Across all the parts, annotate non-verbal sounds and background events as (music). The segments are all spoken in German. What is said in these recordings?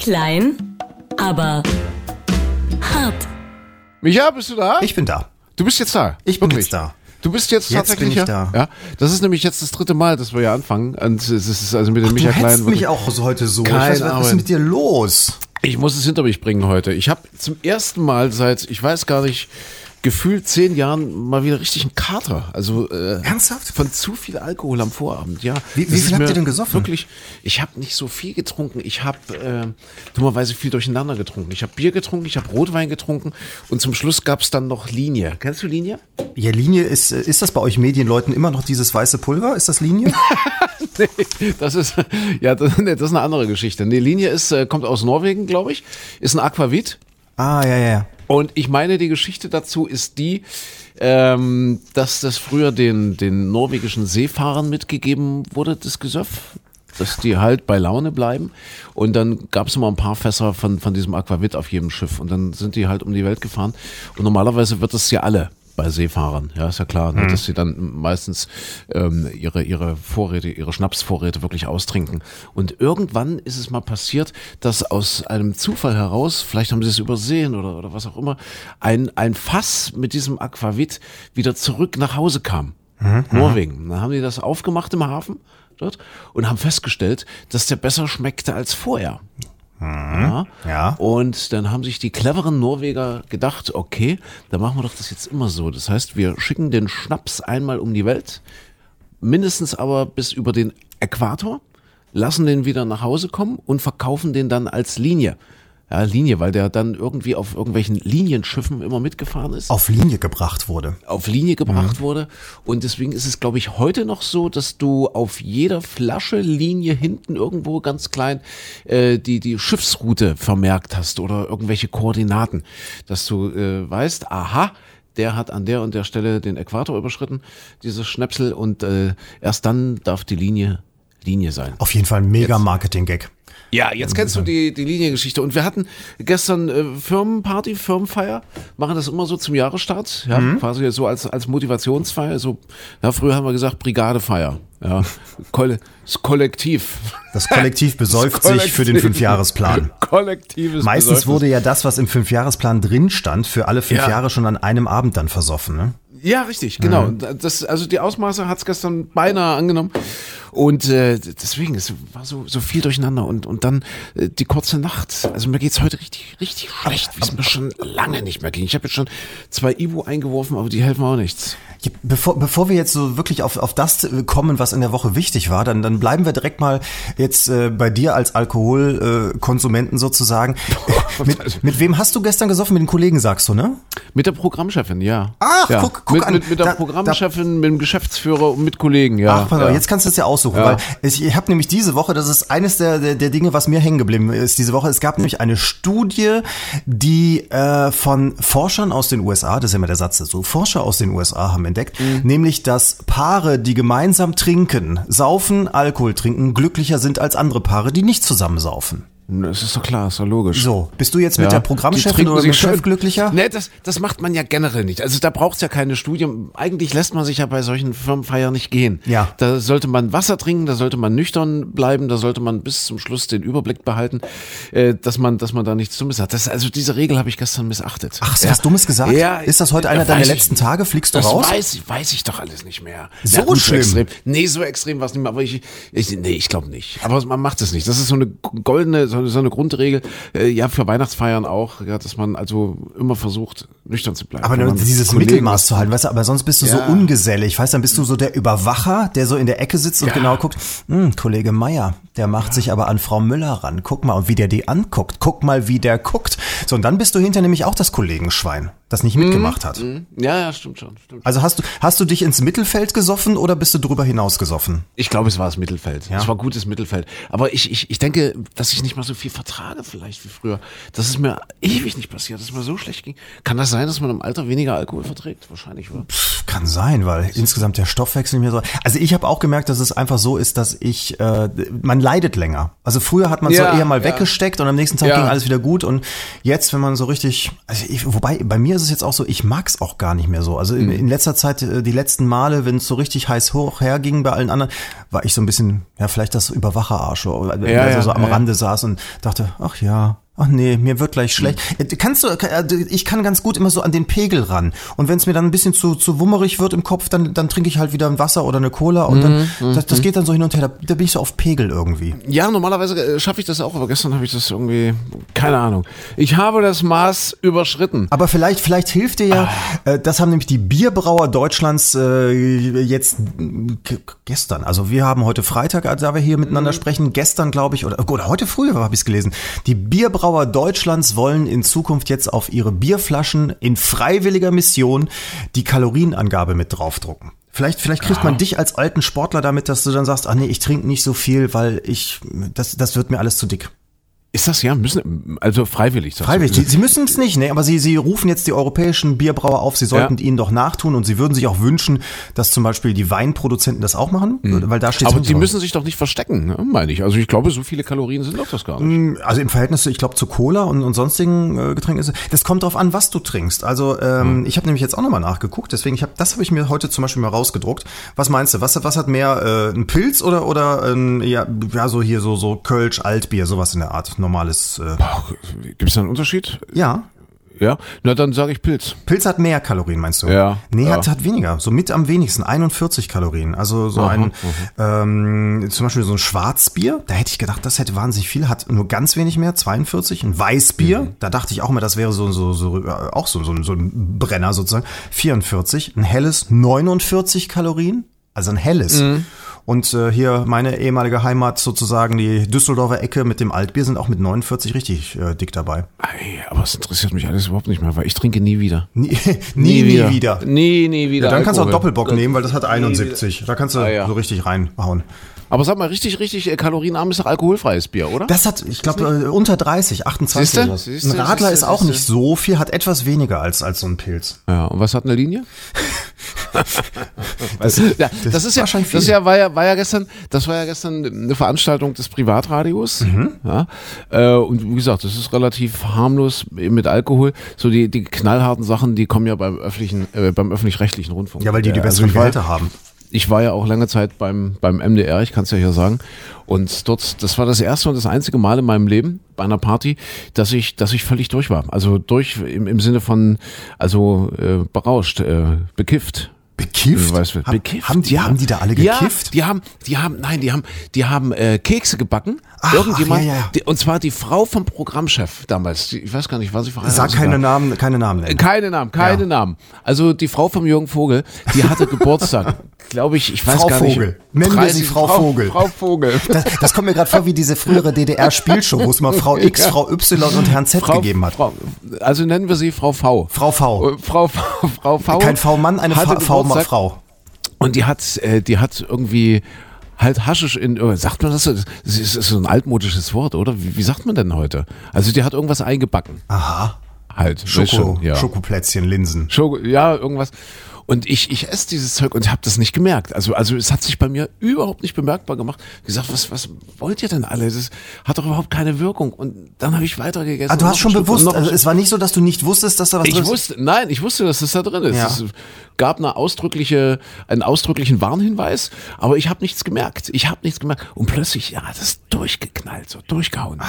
Klein, aber hart. Micha, bist du da? Ich bin da. du bist jetzt da. Ich bin Wirklich? jetzt da. Du bist jetzt, Jetzt tatsächlich bin ich da. Ja. Das ist nämlich jetzt das dritte Mal, dass wir hier anfangen. Und es ist also mit dem Du Micha Klein. hetzt mich auch so heute so. Keine ich weiß, was ist mit dir los? Ich muss es hinter mich bringen heute. Ich habe zum ersten Mal seit, ich weiß gar nicht, gefühlt zehn Jahren mal wieder richtig einen Kater. Also äh, Ernsthaft? Von zu viel Alkohol am Vorabend, ja. Wie- wie viel habt ihr denn gesoffen? Wirklich, ich habe nicht so viel getrunken. Ich habe äh, dummerweise viel durcheinander getrunken. Ich habe Bier getrunken, ich habe Rotwein getrunken und zum Schluss gab es dann noch Linie. Kennst du Linie? Ja, Linie ist, äh, ist das bei euch Medienleuten immer noch dieses weiße Pulver? Ist das Linie? (laughs) Nee, das ist ja das, nee, das ist eine andere Geschichte. Nee, Linie ist äh, kommt aus Norwegen, glaube ich, ist ein Aquavit. ah, ja, ja, ja. Und ich meine, die Geschichte dazu ist die, ähm, dass das früher den, den norwegischen Seefahrern mitgegeben wurde, das Gesöff, dass die halt bei Laune bleiben. Und dann gab es immer ein paar Fässer von, von diesem Aquavit auf jedem Schiff. Und dann sind die halt um die Welt gefahren. Und normalerweise wird das ja alle bei Seefahrern, ja, ist ja klar, ne, dass sie dann meistens ähm, ihre, ihre Vorräte, ihre Schnapsvorräte wirklich austrinken. Und irgendwann ist es mal passiert, dass aus einem Zufall heraus, vielleicht haben sie es übersehen oder, oder was auch immer, ein, ein Fass mit diesem Aquavit wieder zurück nach Hause kam. Norwegen. Dann haben die das aufgemacht im Hafen dort und haben festgestellt, dass der besser schmeckte als vorher. Ja. Ja. Und dann haben sich die cleveren Norweger gedacht, okay, dann machen wir doch das jetzt immer so. Das heißt, wir schicken den Schnaps einmal um die Welt, mindestens aber bis über den Äquator, lassen den wieder nach Hause kommen und verkaufen den dann als Linie. Ja, Linie, weil der dann irgendwie auf irgendwelchen Linienschiffen immer mitgefahren ist Auf Linie gebracht wurde. auf Linie gebracht wurde. Und deswegen ist es, glaube ich, heute noch so, dass du auf jeder Flasche Linie hinten irgendwo ganz klein äh, die, die Schiffsroute vermerkt hast oder irgendwelche Koordinaten, dass du äh, weißt, aha, der hat an der und der Stelle den Äquator überschritten, dieses Schnäpsel, und äh, erst dann darf die Linie Linie sein. Auf jeden Fall ein mega Marketing-Gag. Ja, jetzt kennst du die, die Liniengeschichte. Und wir hatten gestern äh, Firmenparty, Firmenfeier, machen das immer so zum Jahresstart, ja, quasi so als, als Motivationsfeier. So, ja, früher haben wir gesagt Brigadefeier. Ja, Kolle, das Kollektiv. Das Kollektiv (laughs) besäuft Das sich für den. Fünfjahresplan. (laughs) Kollektives Meistens Besäufnis. wurde ja das, was im Fünfjahresplan drin stand, für alle fünf Ja. Jahre schon an einem Abend dann versoffen. Ne? Ja, richtig, genau. Und Das, also die Ausmaße hat's gestern beinahe angenommen. Und äh, deswegen, es war so, so viel durcheinander. Und, und dann äh, die kurze Nacht. Also mir geht's heute richtig, richtig schlecht, wie es mir schon lange nicht mehr ging. Ich habe jetzt schon zwei Ibu eingeworfen, aber die helfen auch nichts. Ja, Bevor, bevor wir jetzt so wirklich auf, auf das kommen, was in der Woche wichtig war, dann, dann bleiben wir direkt mal jetzt äh, bei dir als Alkoholkonsumenten äh, sozusagen. (laughs) mit, mit wem hast du gestern gesoffen? Mit den Kollegen, sagst du, ne? Mit der Programmchefin, ja. Ach, ja. guck- guck mit, an. Mit, mit der Da- Programmchefin, mit dem Geschäftsführer und mit Kollegen, ja. Ach, ja. jetzt kannst du es ja aussuchen, Ja. weil ich, ich habe nämlich diese Woche, das ist eines der, der, der Dinge, was mir hängen geblieben ist diese Woche. Es gab nämlich eine Studie, die äh, von Forschern aus den USA, das ist ja immer der Satz dazu, Forscher aus den USA haben entdeckt, Mhm. nämlich, dass Paare, die gemeinsam trinken, saufen, Alkohol trinken, glücklicher sind als andere Paare, die nicht zusammen saufen. Das ist doch klar, ist doch logisch. So, bist du jetzt mit Ja. der Die Programmchefin oder mit dem Chef glücklicher? Nee, das, das macht man ja generell nicht. Also da braucht's ja keine Studie. Eigentlich lässt man sich ja bei solchen Firmenfeiern nicht gehen. Ja. Da sollte man Wasser trinken, da sollte man nüchtern bleiben, da sollte man bis zum Schluss den Überblick behalten, äh, dass man, dass man da nichts Dummes hat. Das, also diese Regel habe ich gestern missachtet. Ach, hast du ja. was Dummes gesagt? Ja, ist das heute einer deiner ich letzten. Tage? Fliegst du Das raus? weiß, weiß ich doch alles nicht mehr. So gut, schlimm. extrem. Nee, so extrem war es nicht mehr. Aber ich, ich nee, ich glaube nicht. Aber man macht es nicht. Das ist so eine goldene, so so eine Grundregel. Äh, ja, für Weihnachtsfeiern auch, ja, dass man also immer versucht, nüchtern zu bleiben. Aber nur dieses Kollegen Mittelmaß zu halten, weißt du, aber sonst bist du so Ja. ungesellig, weißt du, dann bist du so der Überwacher, der so in der Ecke sitzt und Ja. genau guckt, hm, Kollege Meier, der macht sich aber an Frau Müller ran, guck mal, und wie der die anguckt, guck mal, wie der guckt. So, und dann bist du hinter nämlich auch das Kollegenschwein, das nicht mitgemacht hat. Ja, ja, stimmt schon. Stimmt. Also hast du, hast du dich ins Mittelfeld gesoffen oder bist du drüber hinaus gesoffen? Ich glaube, es war das Mittelfeld. Ja. Es war gutes Mittelfeld. Aber ich, ich, ich denke, dass ich nicht mal so viel vertrage vielleicht wie früher. Das ist mir ewig nicht passiert, dass es mir so schlecht ging. Kann das sein, dass man im Alter weniger Alkohol verträgt? Wahrscheinlich, oder? Pff, Kann sein, weil insgesamt der Stoffwechsel mir so. Also ich habe auch gemerkt, dass es einfach so ist, dass ich, äh, man man leidet länger. Also früher hat man es Ja, so eher mal ja. weggesteckt und am nächsten Tag Ja. ging alles wieder gut. Und jetzt, wenn man so richtig, also ich, wobei bei mir ist es jetzt auch so, ich mag's auch gar nicht mehr so. Also in, Mhm. in letzter Zeit, äh, die letzten Male, wenn es so richtig heiß hoch herging bei allen anderen, war ich so ein bisschen, ja, vielleicht das Überwacherarsch, wenn Ja, ja, so am. Rande saß und dachte, ach ja. Ach nee, mir wird gleich schlecht. Mhm. Äh, Kannst du, äh, ich kann ganz gut immer so an den Pegel ran. Und wenn es mir dann ein bisschen zu, zu wummerig wird im Kopf, dann, dann trinke ich halt wieder ein Wasser oder eine Cola und dann, Mhm, das, das geht dann so hin und her. Da, da bin ich so auf Pegel irgendwie. Ja, normalerweise äh, schaffe ich das auch, aber gestern habe ich das irgendwie, keine Ahnung. Ich habe das Maß überschritten. Aber vielleicht, vielleicht hilft dir ja, äh, das haben nämlich die Bierbrauer Deutschlands äh, jetzt äh, gestern, also wir haben heute Freitag, äh, da wir hier miteinander sprechen, gestern glaube ich, oder, oder heute früh habe ich es gelesen, die Bierbrauer Deutschlands wollen in Zukunft jetzt auf ihre Bierflaschen in freiwilliger Mission die Kalorienangabe mit draufdrucken. Vielleicht, vielleicht kriegt man dich als alten Sportler damit, dass du dann sagst, ach nee, ich trinke nicht so viel, weil ich, das, das wird mir alles zu dick. Ist das ja, müssen, also freiwillig. Freiwillig. Sie, sie müssen es nicht, ne? aber sie, sie rufen jetzt die europäischen Bierbrauer auf, sie sollten Ja. ihnen doch nachtun und sie würden sich auch wünschen, dass zum Beispiel die Weinproduzenten das auch machen, weil da steht Mhm. Aber die müssen sich doch nicht verstecken, ne, meine ich. Also ich glaube, so viele Kalorien sind doch das gar nicht. also im Verhältnis, ich glaube, zu Cola und, und sonstigen äh, Getränken ist es- das kommt drauf an, was du trinkst. Also ähm, ich habe nämlich jetzt auch nochmal nachgeguckt, deswegen ich habe das habe ich mir heute zum Beispiel mal rausgedruckt. Was meinst du? Was, was hat mehr äh, ein Pilz oder oder ein, ja, ja so hier so so Kölsch Altbier sowas in der Art normales äh, Gibt es da einen Unterschied? ja Ja, na dann sage ich Pilz. Pilz hat mehr Kalorien, meinst du? Ja, Nee, ja. Hat, hat weniger. So mit am wenigsten. 41 Kalorien. Also so ein, ähm, zum Beispiel so ein Schwarzbier, da hätte ich gedacht, das hätte wahnsinnig viel, hat nur ganz wenig mehr, 42. Ein Weißbier, Mhm. da dachte ich auch immer, das wäre so, so, so äh, auch so, so, so ein Brenner sozusagen. 44. Ein helles, 49 Kalorien. Also ein helles. Mhm. Und äh, hier meine ehemalige Heimat sozusagen, die Düsseldorfer Ecke mit dem Altbier sind auch mit 49 richtig äh, dick dabei. Ei, aber es interessiert mich alles überhaupt nicht mehr, weil ich trinke nie wieder. Nie, (laughs) nie, nie wieder. Nie, nie wieder. Ja, dann kannst du auch Alkohol. Doppelbock nehmen, weil das hat 71. Da kannst du Ah, ja. so richtig reinhauen. Aber sag mal, richtig, richtig äh, kalorienarm ist doch alkoholfreies Bier, oder? Das hat, ich glaube, äh, unter 30, 28 Siehste? Siehste, Ein Radler siehste, ist auch nicht so viel, hat etwas weniger als, als so ein Pilz. ja, und was hat eine Linie? (laughs) (laughs) Das, Ja, das, ist ja, das ist viel. ja, war ja, war ja gestern, das war ja gestern eine Veranstaltung des Privatradios. Mhm. Ja, äh, und wie gesagt, das ist relativ harmlos mit Alkohol. So die, die knallharten Sachen, die kommen ja beim öffentlichen, äh, beim öffentlich-rechtlichen Rundfunk. Ja, weil die die Äh, besseren war- Gehälter haben. Ich war ja auch lange Zeit beim, beim MDR, ich kann es ja hier sagen. Und dort, das war das erste und das einzige Mal in meinem Leben bei einer Party, dass ich, dass ich völlig durch war. Also durch im, im Sinne von, also äh, berauscht, äh, bekifft. Bekifft? Weißt du, Ha- bekifft. Haben die, ja. haben die da alle Ja, gekifft? die haben, die haben, nein, die haben, die haben äh, Kekse gebacken. Ach, Irgendjemand, ach, ja, ja. Die, und zwar die Frau vom Programmchef damals. Die, ich weiß gar nicht, war sie verheiratet? Sag keine Namen, keine Namen nennen. Keine Namen, keine Ja. Namen. Also die Frau vom Jürgen Vogel, die hatte (laughs) Geburtstag. Glaube ich, ich weiß Frau gar nicht. Vogel. Nennen wir sie Frau Vogel. Frau Vogel. (laughs) Das, das kommt mir gerade vor wie diese frühere DDR-Spielshow, wo es mal Frau (laughs) X, Frau Y und Herrn Z Frau, gegeben hat. Frau, also nennen wir sie Frau V. Frau V. Äh, Frau V. (laughs) Frau v Kein V-Mann, eine. V-Frau. Und die hat, äh, die hat irgendwie halt Haschisch in, äh, sagt man das so? Das ist, so ein altmodisches Wort, oder? Wie, wie sagt man denn heute? Also die hat irgendwas eingebacken. Aha. Halt. Schoko, schon, ja. Schokoplätzchen, Linsen. Schoko, ja, irgendwas. Und ich, ich esse dieses Zeug und habe das nicht gemerkt. Also, also es hat sich bei mir überhaupt nicht bemerkbar gemacht. Gesagt, was, was wollt ihr denn alle? Das hat doch überhaupt keine Wirkung. Und dann habe ich weitergegessen. Ah, du hast schon Stück bewusst, also es war nicht so, dass du nicht wusstest, dass da was ich drin ist. wusste, nein, ich wusste, dass das da drin ist. Ja. Es gab eine ausdrückliche, einen ausdrücklichen Warnhinweis, aber ich habe nichts gemerkt. Ich habe nichts gemerkt. Und plötzlich, ja, das ist durchgeknallt, so durchgehauen.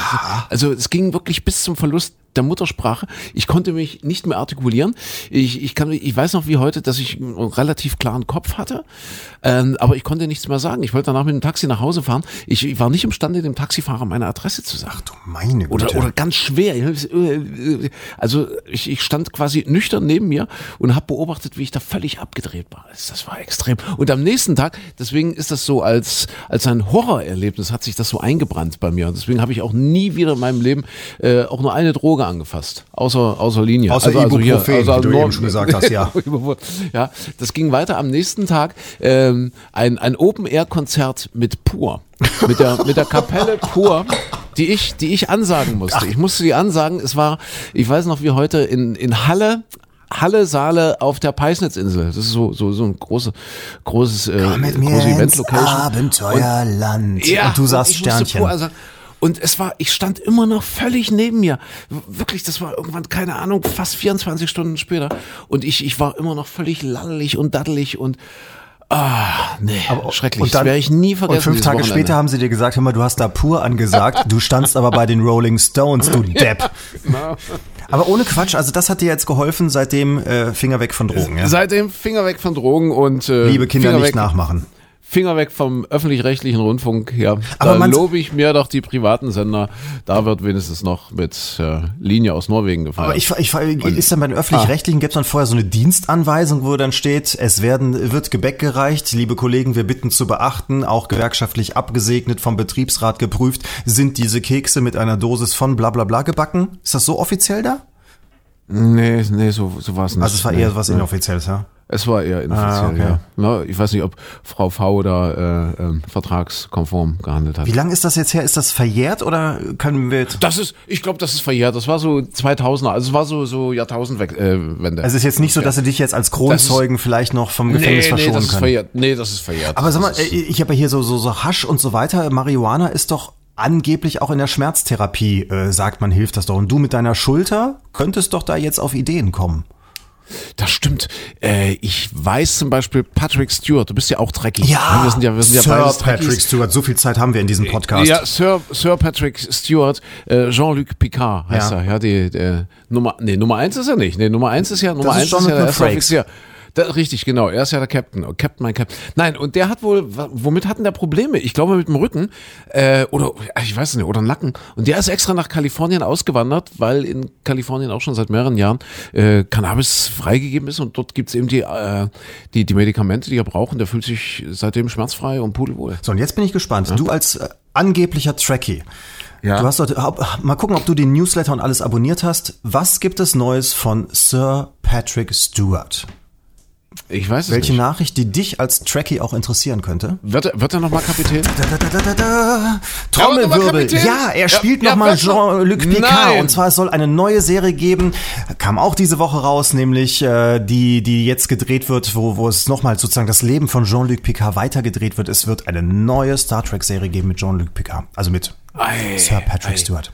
Also es ging wirklich bis zum Verlust der Muttersprache. Ich konnte mich nicht mehr artikulieren. Ich, ich, kann, ich weiß noch wie heute, dass ich einen relativ klaren Kopf hatte, ähm, aber ich konnte nichts mehr sagen. Ich wollte danach mit dem Taxi nach Hause fahren. Ich, ich war nicht imstande, dem Taxifahrer meine Adresse zu sagen. Du meine Güte. Oder, oder ganz schwer. Also ich, ich stand quasi nüchtern neben mir und habe beobachtet, wie ich da völlig abgedreht war. Das das war extrem. Und am nächsten Tag, deswegen ist das so als, als ein Horrorerlebnis, hat sich das so eingebrannt bei mir. Und deswegen habe ich auch nie wieder in meinem Leben äh, auch nur eine Droge angefasst. Außer, außer Linie. Außer Ibuprofen, wie du Nord- eben schon gesagt hast, ja. (laughs) ja, das ging weiter am nächsten Tag. Ähm, ein, ein Open-Air-Konzert mit Pur. Mit der, mit der Kapelle Pur, die ich, die ich ansagen musste. Ich musste die ansagen. Es war, ich weiß noch wie heute, in, in Halle Halle Saale auf der Peisnitzinsel. Das ist so, so, so ein großes, großes, äh, große ins Event-Location. Abenteuerland. Ja, und du sagst ich musste Sternchen. vorher sagen- Und es war, ich stand immer noch völlig neben mir. Wirklich, das war irgendwann, keine Ahnung, fast 24 Stunden später. Und ich, ich war immer noch völlig lallig und daddelig und, ah, nee, schrecklich. Und dann- das werde ich nie vergessen. Und fünf Tage Wochenende. später haben sie dir gesagt, hör mal, du hast da pur angesagt, du standst aber bei den Rolling Stones, du (laughs) Depp. Genau. Aber ohne Quatsch, also das hat dir jetzt geholfen, seitdem äh, Finger weg von Drogen. Ja? Seitdem Finger weg von Drogen und, äh, Liebe Kinder, Finger nicht weg, nachmachen. Finger weg vom öffentlich-rechtlichen Rundfunk, ja. Aber da lobe ich mir doch die privaten Sender. Da wird wenigstens noch mit äh, Linie aus Norwegen gefeiert. Aber ich, ich, ist dann bei den öffentlich-rechtlichen, gibt es dann vorher so eine Dienstanweisung, wo dann steht, es werden, wird Gebäck gereicht, liebe Kollegen, wir bitten zu beachten, auch gewerkschaftlich abgesegnet, vom Betriebsrat geprüft, sind diese Kekse mit einer Dosis von bla bla bla gebacken? Ist das so offiziell da? nee, nee, so, so war es nicht. Also es war nee. eher was Inoffizielles, ja? Es war eher inoffiziell, Ah, okay. ja. Na, ich weiß nicht, ob Frau V da äh, ähm, vertragskonform gehandelt hat. Wie lange ist das jetzt her? Ist das verjährt oder können wir jetzt Das ist, ich glaube, das ist verjährt. Das war so 2000er, also es war so so Jahrtausendwende. Äh. Also es ist jetzt nicht so, dass sie dich jetzt als Kronzeugen vielleicht noch vom Gefängnis nee, nee, verschonen das ist können. verjährt. Nee, das ist verjährt. Aber sag mal, Das ist- äh, ich habe ja hier so, so, so Hasch und so weiter. Marihuana ist doch angeblich auch in der Schmerztherapie, äh, sagt man, hilft das doch. Und du mit deiner Schulter könntest doch da jetzt auf Ideen kommen. Das stimmt. Äh, ich weiß zum Beispiel Patrick Stewart. Du bist ja auch Trekkie. wir sind ja, wir sind ja Sir beides Patrick. Stewart, so viel Zeit haben wir in diesem Podcast. Ja, Sir, Sir Patrick Stewart, äh, Jean-Luc Picard heißt Ja. er. Ja, die, die Nummer, nee, Nummer eins ist er nicht. Nee, Nummer eins ist ja, Nummer ist eins ist ja Jonathan der erste Frakes. Da, richtig, genau. Er ist ja der Captain. Oh, Captain, mein Captain. Nein, und der hat wohl, womit hatten der Probleme? Ich glaube mit dem Rücken äh, oder ich weiß es nicht, oder Nacken. Und der ist extra nach Kalifornien ausgewandert, weil in Kalifornien auch schon seit mehreren Jahren äh, Cannabis freigegeben ist und dort gibt's eben die, äh, die, die Medikamente, die er braucht. Und der fühlt sich seitdem schmerzfrei und pudelwohl. So, und jetzt bin ich gespannt. Du als äh, angeblicher Trekkie. Ja. Du hast dort, hab- mal gucken, ob du den Newsletter und alles abonniert hast. Was gibt es Neues von Sir Patrick Stewart? Ich weiß es Welche nicht. Nachricht, die dich als Trekkie auch interessieren könnte? Wird er, wird er nochmal Kapitän? Da, da, da, da, da. Ja, Trommelwirbel. Kapitän. Ja, er Ja, spielt ja, nochmal was noch? Jean-Luc Picard. Nein. Und zwar es soll eine neue Serie geben. Kam auch diese Woche raus, nämlich äh, die, die jetzt gedreht wird, wo, wo es nochmal sozusagen das Leben von Jean-Luc Picard weitergedreht wird. Es wird eine neue Star Trek-Serie geben mit Jean-Luc Picard. Also mit Ei, Sir Patrick ei. Stewart.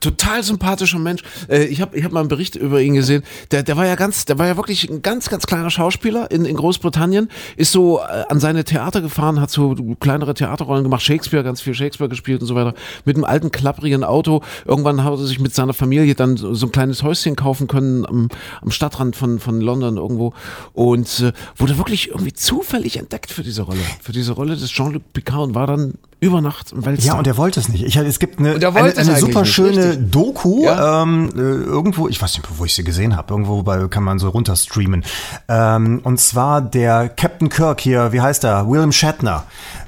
Total sympathischer Mensch. Äh, ich habe ich hab mal einen Bericht über ihn gesehen. Der, der war ja ganz, der war ja wirklich ein ganz, ganz kleiner Schauspieler in, in Großbritannien. Ist so äh, an seine Theater gefahren, hat so kleinere Theaterrollen gemacht, Shakespeare, ganz viel Shakespeare gespielt und so weiter. Mit einem alten, klapprigen Auto. Irgendwann hat er sich mit seiner Familie dann so, ein kleines Häuschen kaufen können am, am Stadtrand von, von London irgendwo. Und äh, wurde wirklich irgendwie zufällig entdeckt für diese Rolle. Für diese Rolle des Jean-Luc Picard und war dann über Nacht im Weltstar. Ja, und er wollte es nicht. Ich, es gibt eine, eine, eine super nicht, schöne richtig. Doku Ja. ähm, äh, irgendwo, ich weiß nicht, wo ich sie gesehen habe. Irgendwo bei, kann man so runterstreamen. Ähm, und zwar der Captain Kirk hier, wie heißt er? William Shatner.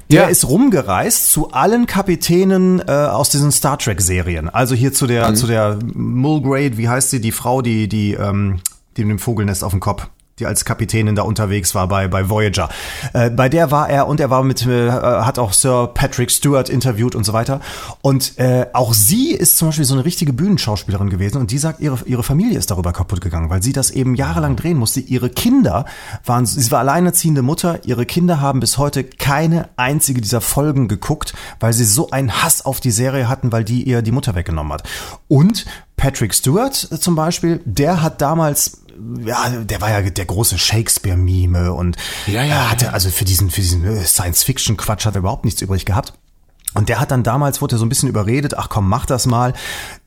Der Ja. ist rumgereist zu allen Kapitänen äh, aus diesen Star Trek Serien. Also hier zu der, zu der Mulgrave, wie heißt sie, die Frau, die, die, ähm, die mit dem Vogelnest auf dem Kopf die als Kapitänin da unterwegs war bei, bei Voyager. Äh, bei der war er und er war mit, äh, hat auch Sir Patrick Stewart interviewt und so weiter. Und äh, auch sie ist zum Beispiel so eine richtige Bühnenschauspielerin gewesen und die sagt, ihre, ihre Familie ist darüber kaputt gegangen, weil sie das eben jahrelang drehen musste. Ihre Kinder waren, sie war alleinerziehende Mutter, ihre Kinder haben bis heute keine einzige dieser Folgen geguckt, weil sie so einen Hass auf die Serie hatten, weil die ihr die Mutter weggenommen hat. Und Patrick Stewart äh, zum Beispiel, der hat damals ja, der war ja der große Shakespeare-Mime und Ja, ja, er hatte also für diesen, für diesen äh, Science-Fiction-Quatsch hat er überhaupt nichts übrig gehabt. Und der hat dann damals, wurde er so ein bisschen überredet, ach komm, mach das mal.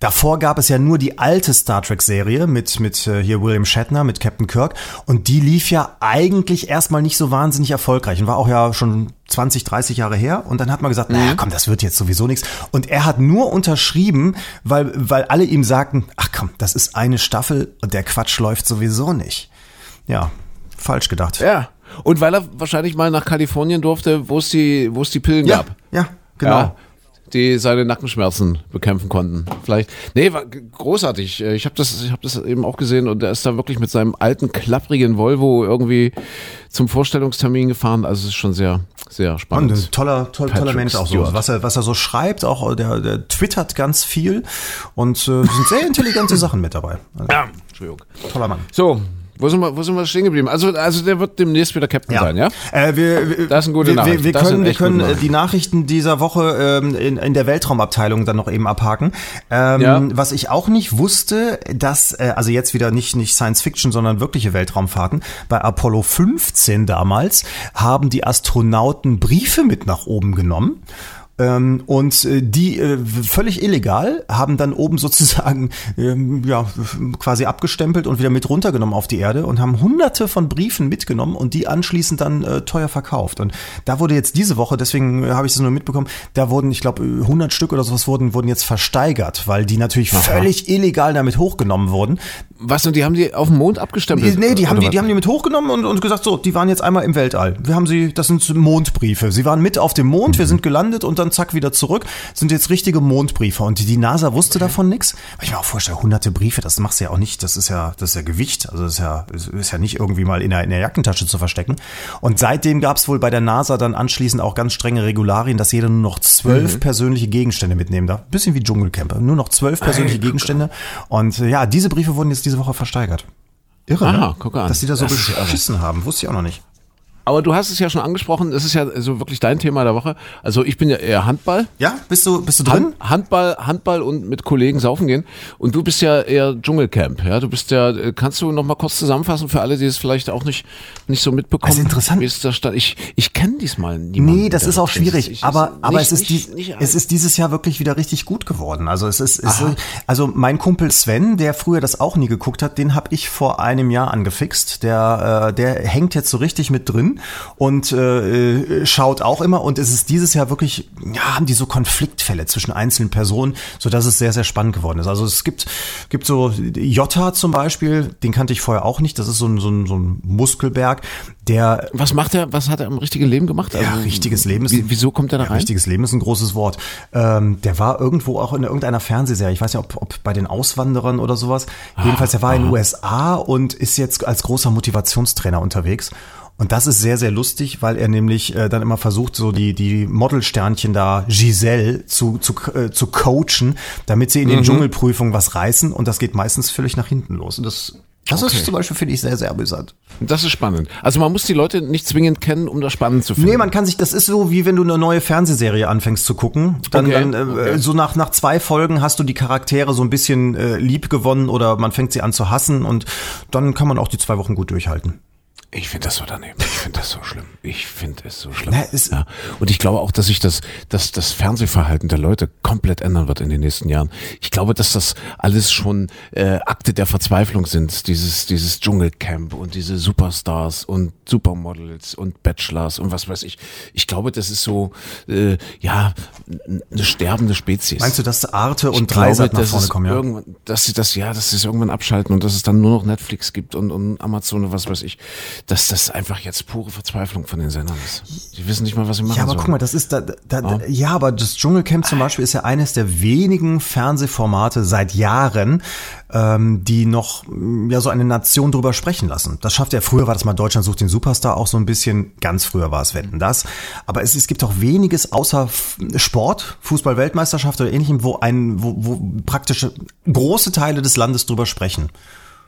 Davor gab es ja nur die alte Star Trek-Serie mit, mit äh, hier William Shatner, mit Captain Kirk. Und die lief ja eigentlich erstmal nicht so wahnsinnig erfolgreich und war auch ja schon 20, 30 Jahre her. Und dann hat man gesagt, naja, komm, das wird jetzt sowieso nichts. Und er hat nur unterschrieben, weil, weil alle ihm sagten, ach komm, das ist eine Staffel und der Quatsch läuft sowieso nicht. Ja, falsch gedacht. Ja. Und weil er wahrscheinlich mal nach Kalifornien durfte, wo es die, wo es die Pillen ja, gab. ja genau. Ja, die seine Nackenschmerzen bekämpfen konnten. Vielleicht. Nee, war großartig. Äh, Ich habe das, ich hab das eben auch gesehen und er ist da wirklich mit seinem alten, klapprigen Volvo irgendwie zum Vorstellungstermin gefahren. Also es ist schon sehr, sehr Und spannend. ein toller, toll, toller Mensch auch so. Was er, was er so schreibt, auch der, der twittert ganz viel und äh, sind sehr intelligente (laughs) Sachen mit dabei. Also, ja, Entschuldigung. toller Mann. So, Wo sind wir, wo sind wir stehen geblieben? Also, also der wird demnächst wieder Captain sein, ja? Äh, wir, wir, Das ist eine gute wir, Nachricht. Wir, Das können, wir können äh, die Nachrichten dieser Woche ähm, in, in der Weltraumabteilung dann noch eben abhaken. Ähm, Ja. Was ich auch nicht wusste, dass, äh, also jetzt wieder nicht, nicht Science Fiction, sondern wirkliche Weltraumfahrten. Bei Apollo 15 damals haben die Astronauten Briefe mit nach oben genommen. Ähm, und äh, die äh, völlig illegal haben dann oben sozusagen ähm, ja quasi abgestempelt und wieder mit runtergenommen auf die Erde und haben hunderte von Briefen mitgenommen und die anschließend dann äh, teuer verkauft. Und da wurde jetzt diese Woche, deswegen äh, habe ich das nur mitbekommen, da wurden, ich glaube, 100 Stück oder sowas wurden, wurden jetzt versteigert, weil die natürlich völlig illegal damit hochgenommen wurden. Was, und die haben die auf dem Mond abgestempelt? Nee, die haben die, die haben die mit hochgenommen und, und gesagt, so, die waren jetzt einmal im Weltall. Wir haben sie, das sind Mondbriefe. Sie waren mit auf dem Mond, wir sind gelandet und dann zack wieder zurück. Sind jetzt richtige Mondbriefe. Und die, die NASA wusste davon nichts. Weil ich mir auch vorstelle, hunderte Briefe, das machst du ja auch nicht. Das ist ja, das ist ja Gewicht. Also das ist ja, ist, ist ja nicht irgendwie mal in der, in der Jackentasche zu verstecken. Und seitdem gab es wohl bei der NASA dann anschließend auch ganz strenge Regularien, dass jeder nur noch zwölf persönliche Gegenstände mitnehmen darf. Bisschen wie Dschungelcamper. Nur noch zwölf persönliche Gegenstände. Und äh, ja, diese Briefe wurden jetzt diese Woche versteigert. Irre, Aha, ne? guck an. Dass die da so Das beschissen haben, wusste ich auch noch nicht. Aber du hast es ja schon angesprochen, das ist ja so wirklich dein Thema der Woche. Also ich bin ja eher Handball. Ja, bist du, bist du drin? Hand, Handball, Handball und mit Kollegen saufen gehen. Und du bist ja eher Dschungelcamp, ja. Du bist ja, äh, kannst du noch mal kurz zusammenfassen für alle, die es vielleicht auch nicht, nicht so mitbekommen? Also interessant. Wie ist der Stand? Ich, ich kenne diesmal niemanden. Nee, das ist auch das schwierig. Ich- aber aber nicht- es ist nicht- die, nicht es ist dieses Jahr wirklich wieder richtig gut geworden. Also es ist, es Aha. also mein Kumpel Sven, der früher das auch nie geguckt hat, den habe ich vor einem Jahr angefixt. Der äh, der hängt jetzt so richtig mit drin und äh, äh, schaut auch immer. Und es ist dieses Jahr wirklich, ja, haben die so Konfliktfälle zwischen einzelnen Personen, so dass es sehr sehr spannend geworden ist. Also es gibt gibt so Jota zum Beispiel, den kannte ich vorher auch nicht. Das ist so ein so ein, so ein Muskelberg, der Was macht er, was hat er im richtigen Leben gemacht? ja, richtiges Leben ist Also, Wie, wieso kommt er da rein? Richtiges Leben ist ein großes Wort. Ähm, der war irgendwo auch in irgendeiner Fernsehserie. Ich weiß nicht, ob, ob bei den Auswanderern oder sowas. Jedenfalls, er war in den USA und ist jetzt als großer Motivationstrainer unterwegs. Und das ist sehr, sehr lustig, weil er nämlich äh, dann immer versucht, so die, die Modelsternchen da, Giselle, zu, zu, äh, zu coachen, damit sie in den Dschungelprüfungen was reißen. Und das geht meistens völlig nach hinten los. Und das, das Okay. ist zum Beispiel, finde ich, sehr, sehr amüsant. Das ist spannend. Also man muss die Leute nicht zwingend kennen, um das spannend zu finden. Nee, man kann sich, das ist so, wie wenn du eine neue Fernsehserie anfängst zu gucken. Dann, Okay, dann äh, okay. so nach, nach zwei Folgen hast du die Charaktere so ein bisschen äh, lieb gewonnen oder man fängt sie an zu hassen und dann kann man auch die zwei Wochen gut durchhalten. Ich finde das so daneben. Ich finde das so schlimm. Ich finde es so schlimm. Na, es- ja. Und ich glaube auch, dass sich das, dass das Fernsehverhalten der Leute komplett ändern wird in den nächsten Jahren. Ich glaube, dass das alles schon äh, Akte der Verzweiflung sind. Dieses, dieses Dschungelcamp und diese Superstars und Supermodels und Bachelors und was weiß ich. Ich glaube, das ist so, äh, ja, eine sterbende Spezies. Meinst du, dass Arte und Dreisat nach vorne kommen, ja? Irgendwann, dass sie das, ja, dass sie es irgendwann abschalten und dass es dann nur noch Netflix gibt und, und Amazon und was weiß ich, dass das einfach jetzt pure Verzweiflung von den Sendern ist. Die wissen nicht mal, was sie machen Ja, aber sollen. guck mal, das ist da, da, da ja, aber das Dschungelcamp zum Beispiel ist ja eines der wenigen Fernsehformate seit Jahren, ähm, die noch mm, ja so eine Nation drüber sprechen lassen. Das schafft ja früher war das mal Deutschland sucht den Superstar auch so ein bisschen. Ganz früher war es Wetten das, aber es, es gibt auch weniges außer Sport, Fußball-Weltmeisterschaft oder ähnlichem, wo ein wo, wo praktisch große Teile des Landes drüber sprechen.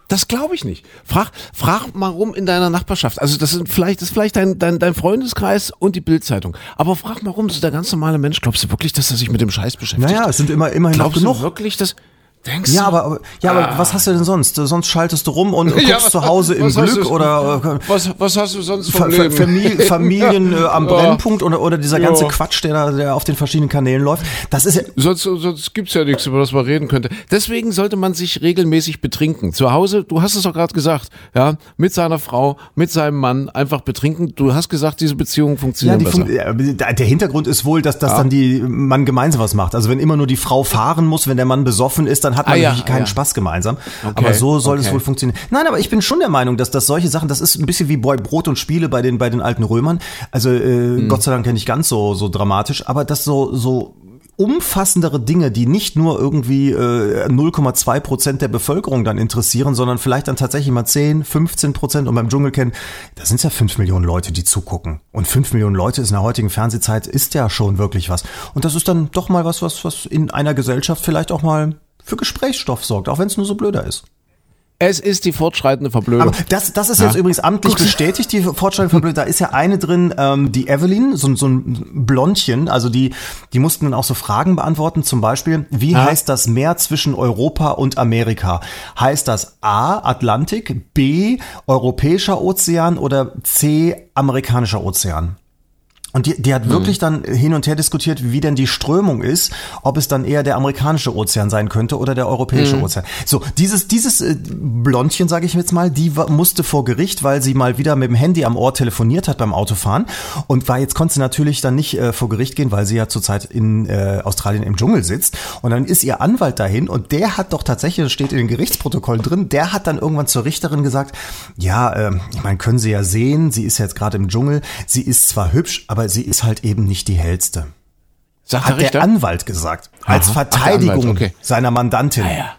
Das glaube ich nicht. Frag, frag mal rum in deiner Nachbarschaft. Also das sind vielleicht, das ist vielleicht dein, dein, dein Freundeskreis und die Bildzeitung. Aber frag mal rum, so der ganz normale Mensch, glaubst du wirklich, dass er sich mit dem Scheiß beschäftigt? Naja, es sind immer immerhin Glaubst genug. du wirklich, dass, denkst Ja, du? aber, ja, aber was hast du denn sonst? Sonst schaltest du rum und (laughs) guckst Ja, was- zu Hause (laughs) im Glück du- oder äh, was, was hast du sonst vom Fa Leben? Famili (laughs) Familien äh, am Ja. Brennpunkt oder, oder dieser ganze Ja. Quatsch, der da der auf den verschiedenen Kanälen läuft. Das ist ja, Sonst, sonst gibt's ja nichts, über das man reden könnte. Deswegen sollte man sich regelmäßig betrinken. Zu Hause, du hast es doch gerade gesagt, ja, mit seiner Frau, mit seinem Mann einfach betrinken. Du hast gesagt, diese Beziehungen ja, funktionieren die besser. Fun ja, der Hintergrund ist wohl, dass, dass dann die man gemeinsam was macht. Also wenn immer nur die Frau fahren muss, wenn der Mann besoffen ist, dann hat man Ah, ja, natürlich keinen ja. Spaß gemeinsam. Okay, aber so soll es okay. wohl funktionieren. Nein, aber ich bin schon der Meinung, dass das solche Sachen, das ist ein bisschen wie Boy Brot und Spiele bei den bei den alten Römern. Also äh, Mhm. Gott sei Dank ja nicht ganz so so dramatisch, aber das so so umfassendere Dinge, die nicht nur irgendwie äh, 0,2 Prozent der Bevölkerung dann interessieren, sondern vielleicht dann tatsächlich mal 10, 15 Prozent und beim Dschungelcamp, da sind es ja 5 Millionen Leute, die zugucken. Und 5 Millionen Leute ist in der heutigen Fernsehzeit ist ja schon wirklich was. Und das ist dann doch mal was, was, was in einer Gesellschaft vielleicht auch mal für Gesprächsstoff sorgt, auch wenn es nur so blöder ist. Es ist die fortschreitende Verblödung. Aber das, das ist jetzt Ja. übrigens amtlich bestätigt, die fortschreitende Verblödung. Da ist ja eine drin, ähm, die Evelyn, so, so ein Blondchen, also die, die mussten dann auch so Fragen beantworten, zum Beispiel, wie Ja. heißt das Meer zwischen Europa und Amerika? Heißt das A, Atlantik, B, Europäischer Ozean oder C, Amerikanischer Ozean? Und die, die hat wirklich dann hin und her diskutiert, wie denn die Strömung ist, ob es dann eher der amerikanische Ozean sein könnte oder der europäische Ozean. So, dieses, dieses äh, Blondchen, sage ich jetzt mal, die musste vor Gericht, weil sie mal wieder mit dem Handy am Ohr telefoniert hat beim Autofahren und war jetzt konnte sie natürlich dann nicht äh, vor Gericht gehen, weil sie ja zurzeit in äh, Australien im Dschungel sitzt. Und dann ist ihr Anwalt dahin und der hat doch tatsächlich, das steht in den Gerichtsprotokollen drin, der hat dann irgendwann zur Richterin gesagt, ja, ähm, ich meine, können Sie ja sehen, sie ist jetzt gerade im Dschungel, sie ist zwar hübsch, aber sie ist halt eben nicht die hellste. Sagt Hat der Anwalt gesagt. Als Aha. Der Verteidigung Anwalt, okay. seiner Mandantin. Ah, ja.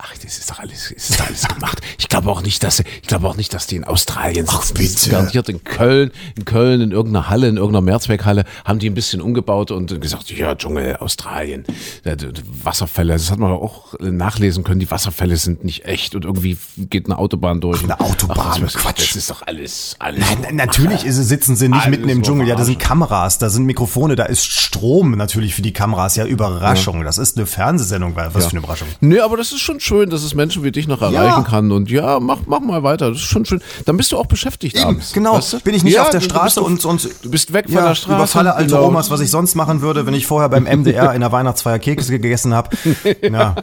Ach, das ist doch alles, ist doch alles gemacht. Ich glaube auch nicht, dass, ich glaube auch nicht, dass die in Australien sitzen. Ach, bitte. Garantiert in Köln, in Köln, in irgendeiner Halle, in irgendeiner Mehrzweckhalle, haben die ein bisschen umgebaut und gesagt, ja, Dschungel, Australien, äh, Wasserfälle, das hat man auch nachlesen können, die Wasserfälle sind nicht echt und irgendwie geht eine Autobahn durch. Ach, eine Autobahn, Ach, ich, Quatsch. Das ist doch alles, alles. Nein, natürlich ist, es- sitzen sie nicht Alles mitten im Dschungel. Ja, da sind. Kameras, da sind Mikrofone, da ist Strom natürlich für die Kameras. Ja, Überraschung. Das ist eine Fernsehsendung. Was für eine Überraschung. Nee, aber das ist schon schön, dass es Menschen wie dich noch erreichen kann. Und ja, mach, mach mal weiter. Das ist schon schön. Dann bist du auch beschäftigt Eben, abends. genau. weißt du? Bin ich nicht Ja, auf der du- du Straße bist und, und Du bist weg von ja, der Straße. überfalle alte genau. Omas, was ich sonst machen würde, wenn ich vorher beim MDR (laughs) in der Weihnachtsfeier Kekse gegessen habe. (laughs) Ja.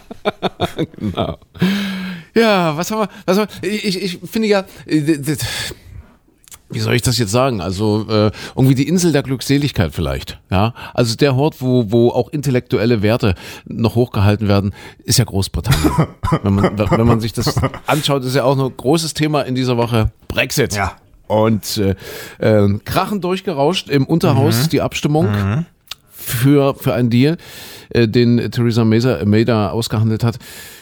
Ja, was haben wir? Was haben wir ich, ich finde ja, äh, wie soll ich das jetzt sagen? Also äh, irgendwie die Insel der Glückseligkeit vielleicht. Ja, also der Ort, wo wo auch intellektuelle Werte noch hochgehalten werden, ist ja Großbritannien. (laughs) wenn man wenn man sich das anschaut, ist ja auch ein großes Thema in dieser Woche Brexit. Ja. Und äh, äh, Krachen durchgerauscht im Unterhaus die Abstimmung für, für einen Deal, äh, den Theresa May, May da ausgehandelt hat.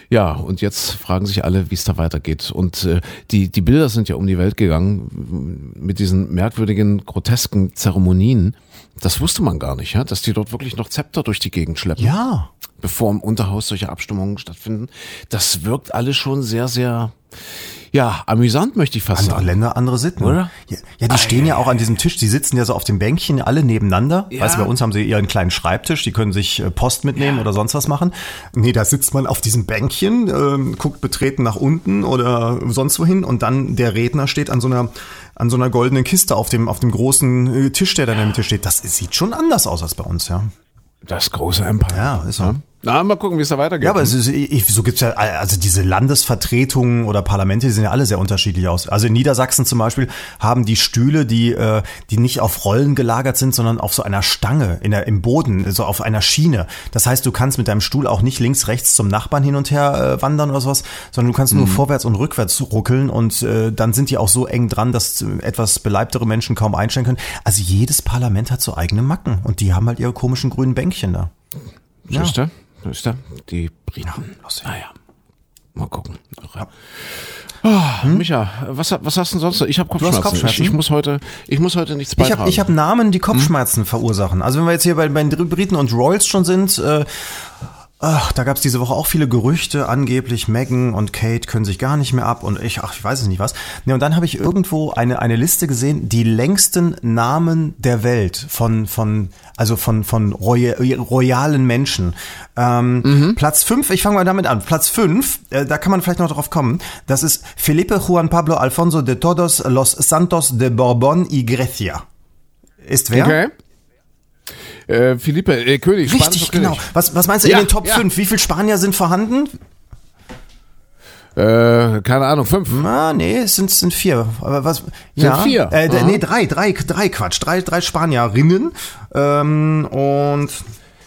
Ja, und jetzt fragen sich alle, wie es da weitergeht. Und äh, die, die Bilder sind ja um die Welt gegangen mit diesen merkwürdigen, grotesken Zeremonien. Das wusste man gar nicht, ja, dass die dort wirklich noch Zepter durch die Gegend schleppen, Ja. bevor im Unterhaus solche Abstimmungen stattfinden. Das wirkt alles schon sehr, sehr, ja, amüsant, möchte ich fast Andere sagen. Länder, andere Sitten. Oder? Ja, ja die stehen ja auch an diesem Tisch, die sitzen ja so auf dem Bänkchen alle nebeneinander. Ja. Weißt du, bei uns haben sie ihren kleinen Schreibtisch, die können sich äh, Post mitnehmen oder sonst was machen. Nee, da sitzt man auf diesem Bänkchen, ähm, guckt betreten nach unten oder sonst wohin und dann der Redner steht an so einer an so einer goldenen Kiste auf dem auf dem großen äh, Tisch, der da in der Mitte steht. Das sieht schon anders aus als bei uns, ja. Das große Empire. Ja, ist so. Na, mal gucken, wie es da weitergeht. Ja, aber es ist, ich, so gibt's ja, also diese Landesvertretungen oder Parlamente, die sehen ja alle sehr unterschiedlich aus. Also in Niedersachsen zum Beispiel haben die Stühle, die, äh, die nicht auf Rollen gelagert sind, sondern auf so einer Stange in der, im Boden, so auf einer Schiene. Das heißt, du kannst mit deinem Stuhl auch nicht links, rechts zum Nachbarn hin und her äh, wandern oder sowas, sondern du kannst nur vorwärts und rückwärts ruckeln und äh, dann sind die auch so eng dran, dass äh, etwas beleibtere Menschen kaum einstellen können. Also jedes Parlament hat so eigene Macken und die haben halt ihre komischen grünen Bänkchen da. So ist er. Die Briten. lustig. Naja, mal gucken. Ah, Micha, was, was hast du denn sonst? noch? Ich habe Kopfschmerzen. Kopfschmerzen? Ich, ich muss heute, ich muss heute nichts Ich beitragen. habe ich hab Namen, die Kopfschmerzen verursachen. Also wenn wir jetzt hier bei, bei den Briten und Royals schon sind, äh, ach, da gab es diese Woche auch viele Gerüchte, angeblich Meghan und Kate können sich gar nicht mehr ab und ich, ach, ich weiß es nicht was. Ne, und dann habe ich irgendwo eine, eine Liste gesehen, die längsten Namen der Welt von, von also von, von roya royalen Menschen. Ähm, Platz fünf, ich fange mal damit an. Platz fünf, äh, da kann man vielleicht noch drauf kommen, das ist Felipe Juan Pablo Alfonso de Todos los Santos de Borbón y Grecia. Ist wer? Okay. Äh, Philippe, äh, König, Richtig, genau. König. Was, was meinst du Ja, in den Top ja. 5? Wie viele Spanier sind vorhanden? Äh, keine Ahnung, fünf. Ah, nee, es sind, sind vier. Aber was? Sind vier? Äh, Aha. nee, drei, drei, drei Quatsch. Drei, drei Spanierinnen. Ähm, und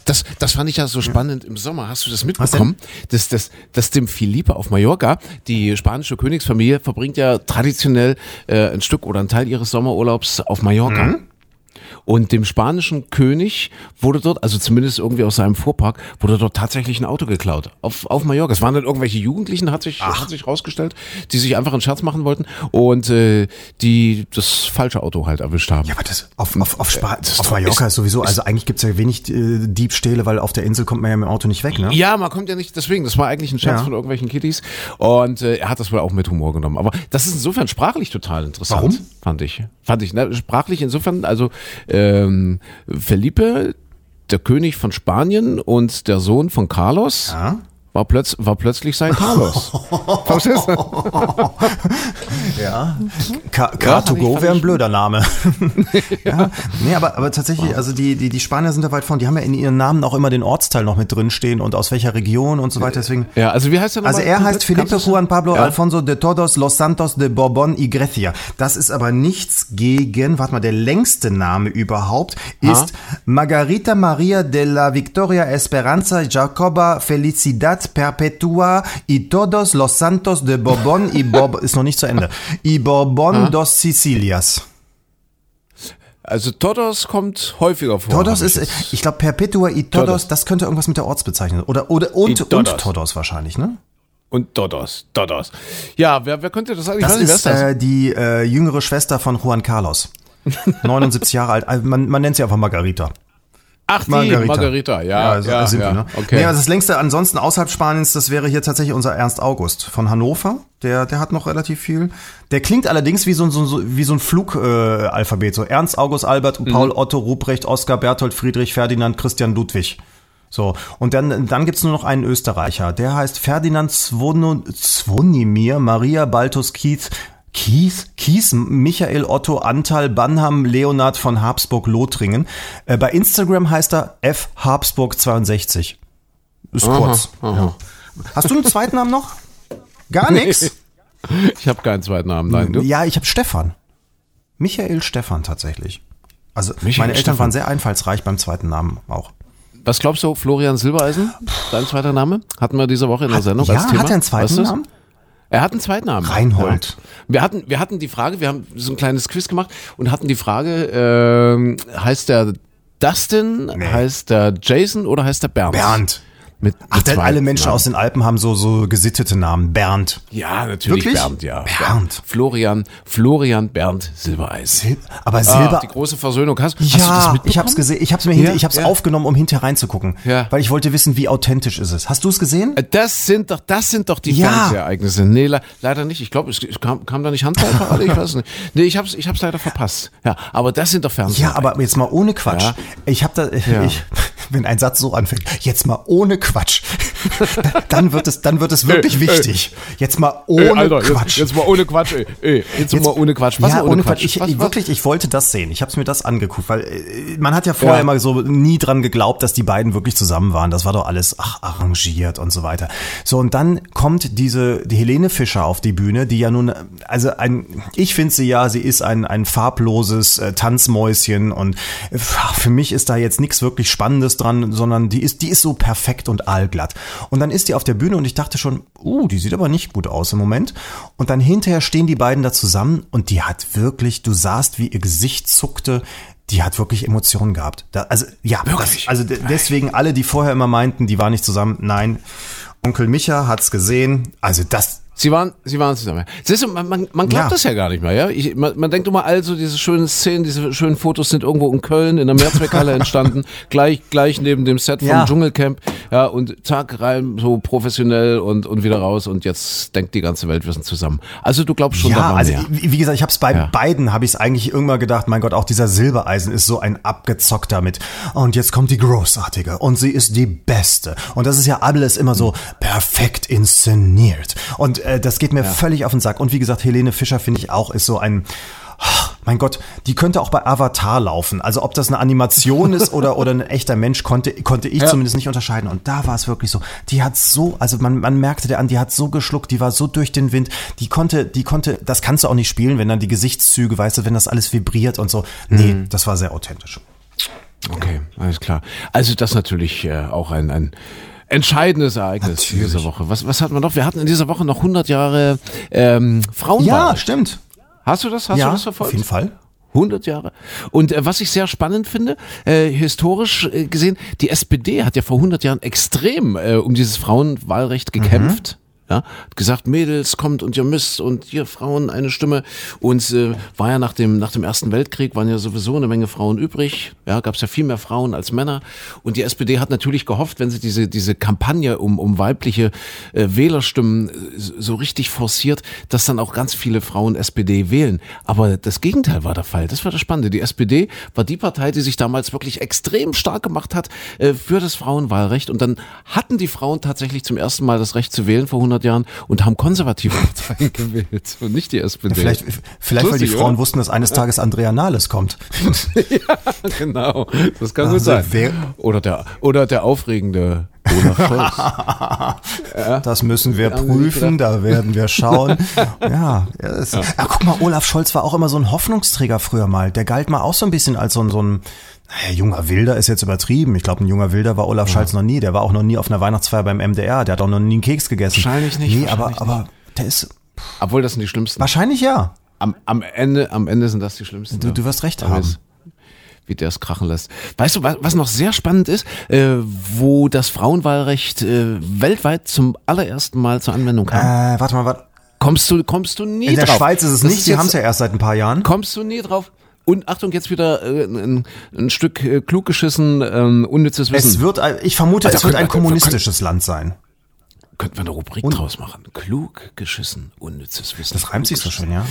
Das, das fand ich ja so spannend im Sommer. Hast du das mitbekommen? Dass, dass, dass dem Felipe auf Mallorca, die spanische Königsfamilie, verbringt ja traditionell äh, ein Stück oder ein Teil ihres Sommerurlaubs auf Mallorca. Und dem spanischen König wurde dort, also zumindest irgendwie aus seinem Fuhrpark, wurde dort tatsächlich ein Auto geklaut. Auf, auf Mallorca. Es waren dann irgendwelche Jugendlichen, hat sich, hat sich rausgestellt, die sich einfach einen Scherz machen wollten und äh, die das falsche Auto halt erwischt haben. Ja, aber das auf, auf, auf, Spa auf Mallorca ist, sowieso, also eigentlich gibt's ja wenig äh, Diebstähle, weil auf der Insel kommt man ja mit dem Auto nicht weg, ne? Ja, man kommt ja nicht, deswegen, das war eigentlich ein Scherz Ja. von irgendwelchen Kiddies und äh, er hat das wohl auch mit Humor genommen. Aber das ist insofern sprachlich total interessant. Warum? Fand ich. Fand ich, ne? Sprachlich insofern, also ähm, Felipe, der König von Spanien und der Sohn von Carlos, Ja. War, plötz war plötzlich sein (laughs) Carlos. Verstehst du? (laughs) Ja. Ka- fand ich- Car2Go fand wäre ein blöder Name. (laughs) ja. Nee, aber, aber tatsächlich, also die, die, die Spanier sind da weit vorn. Die haben ja in ihren Namen auch immer den Ortsteil noch mit drin stehen und aus welcher Region und so weiter. Deswegen. Ja, also wie heißt er Also er heißt? Felipe Juan Pablo Ja. Alfonso de Todos Los Santos de Borbón y Grecia. Das ist aber nichts gegen, warte mal, der längste Name überhaupt ist Margarita Maria de la Victoria Esperanza Jacoba Felicidad Perpetua y Todos Los Santos de Borbón y Borbón, (laughs) ist noch nicht zu Ende, y Borbón dos Sicilias. Also Todos kommt häufiger vor. Todos ich ist, jetzt. ich glaube Perpetua y Todos, Todos. das könnte irgendwas mit der Ortsbezeichnung oder oder und, Y und Todos. Todos wahrscheinlich, ne? Und Todos, Todos. Ja, wer, wer könnte das eigentlich? Das Ich ist das? äh, die äh, jüngere Schwester von Juan Carlos. (laughs) 79 Jahre alt. Also Man, man nennt sie einfach Margarita. Ach, die Margarita, ja, so ja, sind ja, die, ne? okay. Nee, also das längste ansonsten außerhalb Spaniens, das wäre hier tatsächlich unser Ernst August von Hannover. Der, der hat noch relativ viel. Der klingt allerdings wie so ein, so, wie so ein Flugalphabet. Äh, so Ernst August Albert, Mhm. Paul Otto, Ruprecht, Oskar, Berthold, Friedrich, Ferdinand, Christian, Ludwig. So, und dann, dann gibt's nur noch einen Österreicher. Der heißt Ferdinand Zwono, Zvonimir Maria Baltus Kies, Kies, Kies, Michael Otto Antal Banham Leonhard von Habsburg-Lothringen. Äh, bei Instagram heißt er F Habsburg62. Ist kurz. Ja. Hast du einen zweiten Namen noch? Gar nichts? (laughs) Ich habe keinen zweiten Namen, nein, du? Ja, ich habe Stefan. Michael Stefan tatsächlich. Also Michael meine Eltern Stefan. waren sehr einfallsreich beim zweiten Namen auch. Was glaubst du, Florian Silbereisen? Dein zweiter Name? Hatten wir diese Woche in der Sendung ja, als Thema. hat er einen zweiten Weißt? Namen? Er hat einen zweiten Namen. Reinhold. Ja. Wir hatten, wir hatten die Frage, wir haben so ein kleines Quiz gemacht und hatten die Frage, ähm, heißt der Dustin, Nee. heißt der Jason oder heißt der Bernd? Bernd. Mit, Ach, mit denn alle Menschen Namen. aus den Alpen haben so, so gesittete Namen. Bernd. Ja, natürlich Wirklich? Bernd, ja. Bernd. Florian, Florian Bernd Silbereisen. Sil aber Ah, Silber. die große Versöhnung. Hast, hast du das ja, mitbekommen? ich hab's gesehen. Ich hab's mir hinter, Ja, ich hab's ja. aufgenommen, um hinterher reinzugucken. Ja. Weil ich wollte wissen, wie authentisch ist es. Hast du es gesehen? Äh, Das sind doch, das sind doch die Ja. Fernsehereignisse. Nee, le leider nicht. Ich glaube, es kam, kam da nicht Handballparade, ich weiß nicht. (laughs) Nee, ich hab's, ich hab's leider verpasst. Ja, aber das sind doch Ja, Fernsehereignisse. aber jetzt mal ohne Quatsch. Ja. Ich habe da, Ja. (laughs) ich, wenn ein Satz so anfängt, jetzt mal ohne Quatsch, (laughs) dann wird es, dann wird es wirklich Ey, wichtig. Jetzt mal Ey, ohne Alter, Quatsch. Jetzt, jetzt mal ohne Quatsch, ey. ey jetzt, mal ohne Quatsch. Was ja, ohne Quatsch. Ich, Was, was? wirklich, ich wollte das sehen. Ich habe es mir das angeguckt, weil äh, man hat ja vorher Ja. immer so nie dran geglaubt, dass die beiden wirklich zusammen waren. Das war doch alles ach, arrangiert und so weiter. So und dann kommt diese die Helene Fischer auf die Bühne, die ja nun also ein ich finde sie ja, sie ist ein ein farbloses äh, Tanzmäuschen und äh, für mich ist da jetzt nichts wirklich spannendes dran, sondern die ist die ist so perfekt und allglatt. Und dann ist die auf der Bühne und ich dachte schon, uh, die sieht aber nicht gut aus im Moment. Und dann hinterher stehen die beiden da zusammen und die hat wirklich, du sahst, wie ihr Gesicht zuckte. Die hat wirklich Emotionen gehabt. Da, also ja, das, also de- deswegen alle, die vorher immer meinten, die waren nicht zusammen. Nein, Onkel Micha hat's gesehen. Also das, Sie waren, sie waren zusammen. Siehst du, man, man, man glaubt Ja. das ja gar nicht mehr, ja. Ich, man, man denkt immer, also diese schönen Szenen, diese schönen Fotos sind irgendwo in Köln in der Mehrzweckhalle (laughs) entstanden, gleich, gleich neben dem Set vom Ja. Dschungelcamp, ja, und zack, rein, so professionell und, und wieder raus und jetzt denkt die ganze Welt, wir sind zusammen. Also du glaubst schon ja, daran, also ja. wie wie gesagt, ich habe es bei Ja. beiden habe ich es eigentlich irgendwann gedacht, mein Gott, auch dieser Silbereisen ist so ein abgezockter mit. Und jetzt kommt die großartige und sie ist die beste. Und das ist ja alles immer so perfekt inszeniert. Und äh, das geht mir völlig auf den Sack. Und wie gesagt, Helene Fischer finde ich auch ist so ein mein Gott, die könnte auch bei Avatar laufen. Also ob das eine Animation ist oder, oder ein echter Mensch, konnte, konnte ich Ja. zumindest nicht unterscheiden. Und da war es wirklich so. Die hat so, also man, man merkte der an, die hat so geschluckt, die war so durch den Wind. Die konnte, die konnte, das kannst du auch nicht spielen, wenn dann die Gesichtszüge, weißt du, wenn das alles vibriert und so. Nee, Mhm. das war sehr authentisch. Okay, alles klar. Also das natürlich äh, auch ein, ein entscheidendes Ereignis in dieser Woche. Was, was hatten wir noch? Wir hatten in dieser Woche noch 100 Jahre ähm, Frauenwahl. stimmt. Hast du das? Hast ja, du das verfolgt? auf jeden Fall. 100 Jahre. Und äh, was ich sehr spannend finde, äh, historisch äh, gesehen, die SPD hat ja vor 100 Jahren extrem äh, um dieses Frauenwahlrecht gekämpft. Ja, gesagt, Mädels, kommt und ihr müsst und hier Frauen eine Stimme. Und äh, war ja nach dem, nach dem Ersten Weltkrieg, waren ja sowieso eine Menge Frauen übrig. Ja, gab es ja viel mehr Frauen als Männer. Und die SPD hat natürlich gehofft, wenn sie diese, diese Kampagne um, um weibliche äh, Wählerstimmen äh, so richtig forciert, dass dann auch ganz viele Frauen SPD wählen. Aber das Gegenteil war der Fall. Das war das Spannende. Die SPD war die Partei, die sich damals wirklich extrem stark gemacht hat äh, für das Frauenwahlrecht. Und dann hatten die Frauen tatsächlich zum ersten Mal das Recht zu wählen vor 100 Jahren und haben konservative (laughs) Parteien gewählt und nicht die SPD. Vielleicht, vielleicht weil die Frauen oder? wussten, dass eines Tages Andrea Nahles kommt. (laughs) ja, genau. Das kann Also gut sein. wer- Oder der, oder der aufregende Olaf (laughs) Scholz. Das müssen wir nicht prüfen, da werden wir schauen. (laughs) ja, ja, das, ja. guck mal, Olaf Scholz war auch immer so ein Hoffnungsträger früher mal. Der galt mal auch so ein bisschen als so ein, so ein naja, junger Wilder ist jetzt übertrieben. Ich glaube, ein junger Wilder war Olaf Scholz noch nie. Der war auch noch nie auf einer Weihnachtsfeier beim MDR. Der hat auch noch nie einen Keks gegessen. Wahrscheinlich nicht, Nee, aber, wahrscheinlich aber der ist, Obwohl, das sind die schlimmsten. wahrscheinlich ja. Am, am, Ende, am Ende sind das die schlimmsten. Du- ja. du wirst recht haben. Wie der es krachen lässt. Weißt du, was, was noch sehr spannend ist, äh, wo das Frauenwahlrecht äh, weltweit zum allerersten Mal zur Anwendung kam? Äh, warte mal, warte. Kommst du, kommst du nie In der drauf. Schweiz ist es Das nicht, die haben es ja erst seit ein paar Jahren. Kommst du nie drauf? Und Achtung, jetzt wieder äh, ein, ein Stück äh, klug geschissen, ähm, unnützes Wissen. Es wird, ich vermute, Also es wird ein kommunistisches Land sein. Könnten wir eine Rubrik draus machen. Klug geschissen, unnützes Wissen. Das reimt sich so schön, ja.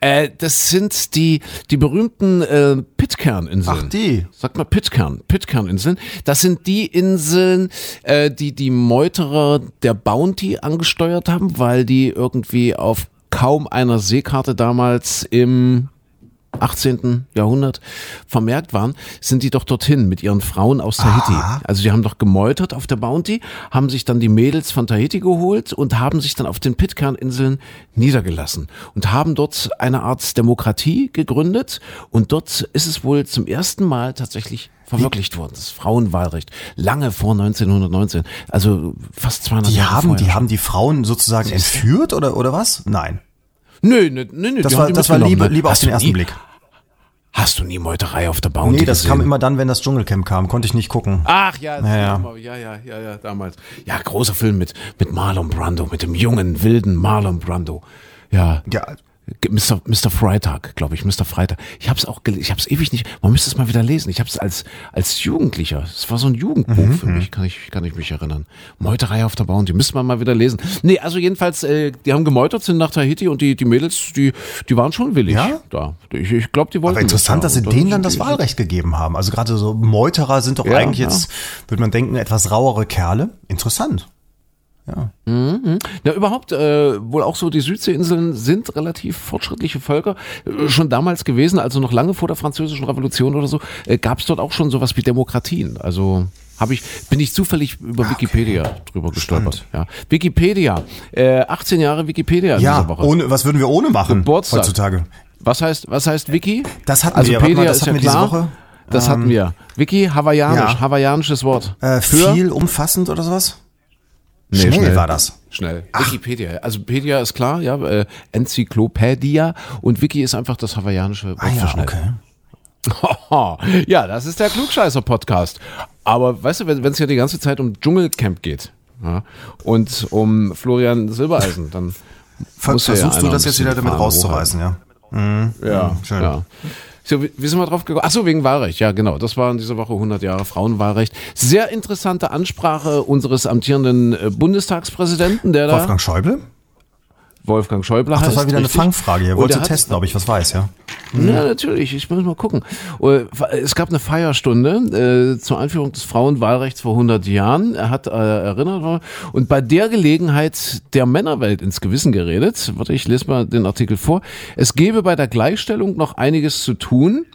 Äh, das sind die, die berühmten äh, Pitcairn-Inseln. Ach, die. Sag mal Pitcairn, Pitcairn-Inseln. Das sind die Inseln, äh, die die Meuterer der Bounty angesteuert haben, weil die irgendwie auf kaum einer Seekarte damals im 18. Jahrhundert vermerkt waren, sind die doch dorthin mit ihren Frauen aus Tahiti. Ah. Also die haben doch gemeutert auf der Bounty, haben sich dann die Mädels von Tahiti geholt und haben sich dann auf den Pitcairn-Inseln niedergelassen und haben dort eine Art Demokratie gegründet und dort ist es wohl zum ersten Mal tatsächlich verwirklicht worden, das Frauenwahlrecht, lange vor 1919, also fast 200 Die Jahre haben, vorher die haben die Frauen sozusagen entführt oder, oder was? Nein. Nö, nö, nö, nö, Das war, das war Liebe, ne? Liebe auf den ersten nie- Blick. Hast du nie Meuterei auf der Bounty Nee, das gesehen? kam immer dann, wenn das Dschungelcamp kam. Konnte ich nicht gucken. Ach ja, das Ja, ja, ja. ja. ja, ja, ja, damals. Ja, großer Film mit, mit Marlon Brando, mit dem jungen, wilden Marlon Brando. Ja. Ja. Mr. Mr. Freitag, glaube ich, Mr. Freitag. Ich habe es auch gelesen, ich habe es ewig nicht, man müsste es mal wieder lesen. Ich habe es als, als Jugendlicher, es war so ein Jugendbuch Mhm, für mich, kann ich, kann ich mich erinnern. Meuterei auf der Bounty, müsste man mal wieder lesen. Nee, also jedenfalls, äh, die haben gemeutert, sind nach Tahiti und die, die Mädels, die, die waren schon willig Ja? da. Ich, ich glaube, die wollten Aber interessant, dass das sie ja. denen Und dann das die- Wahlrecht gegeben haben. Also gerade so Meuterer sind doch Ja, eigentlich ja. jetzt, würde man denken, etwas rauere Kerle. Interessant. Ja, überhaupt äh, wohl auch so, die Südseeinseln sind relativ fortschrittliche Völker. Äh, schon damals gewesen, also noch lange vor der französischen Revolution oder so, äh, gab es dort auch schon sowas wie Demokratien. Also habe ich, bin ich zufällig über Wikipedia drüber gestolpert. Ja. Wikipedia, äh, 18 Jahre Wikipedia in Ja, dieser Woche. ohne, was würden wir ohne machen Geburtstag. heutzutage? Was heißt, was heißt Wiki? Das hatten also wir, warte mal, Pedia das ist hatten ja wir diese klar. Woche. Das hatten wir. Wiki, hawaiianisch, Ja. hawaiianisches Wort. Äh, viel umfassend oder sowas? Nee, schnell war das. Schnell. Wikipedia. Also Pedia ist klar, ja, äh, Enzyklopädia und Wiki ist einfach das hawaiianische Wort Ah ja, schnell. okay. (laughs) ja, das ist der Klugscheißer-Podcast. Aber weißt du, wenn es ja die ganze Zeit um Dschungelcamp geht ja, und um Florian Silbereisen, dann Ver ja versuchst einer du das jetzt wieder damit rauszureißen, ja? ja, schön. ja. So, wie, sind wir drauf gekommen? Ach so, wegen Wahlrecht. Ja, genau. Das war in dieser Woche 100 Jahre Frauenwahlrecht. Sehr interessante Ansprache unseres amtierenden äh, Bundestagspräsidenten, der da Wolfgang Schäuble? Wolfgang Schäuble Ach, heißt. das war wieder eine richtig. Fangfrage. Ihr Und wollt er hat- testen, ob ich was weiß, ja? Ja, natürlich. Ich muss mal gucken. Äh, Es gab eine Feierstunde äh, zur Einführung des Frauenwahlrechts vor 100 Jahren. Er hat äh, erinnert und bei der Gelegenheit der Männerwelt ins Gewissen geredet. Warte, ich lese mal den Artikel vor. Es gäbe bei der Gleichstellung noch einiges zu tun.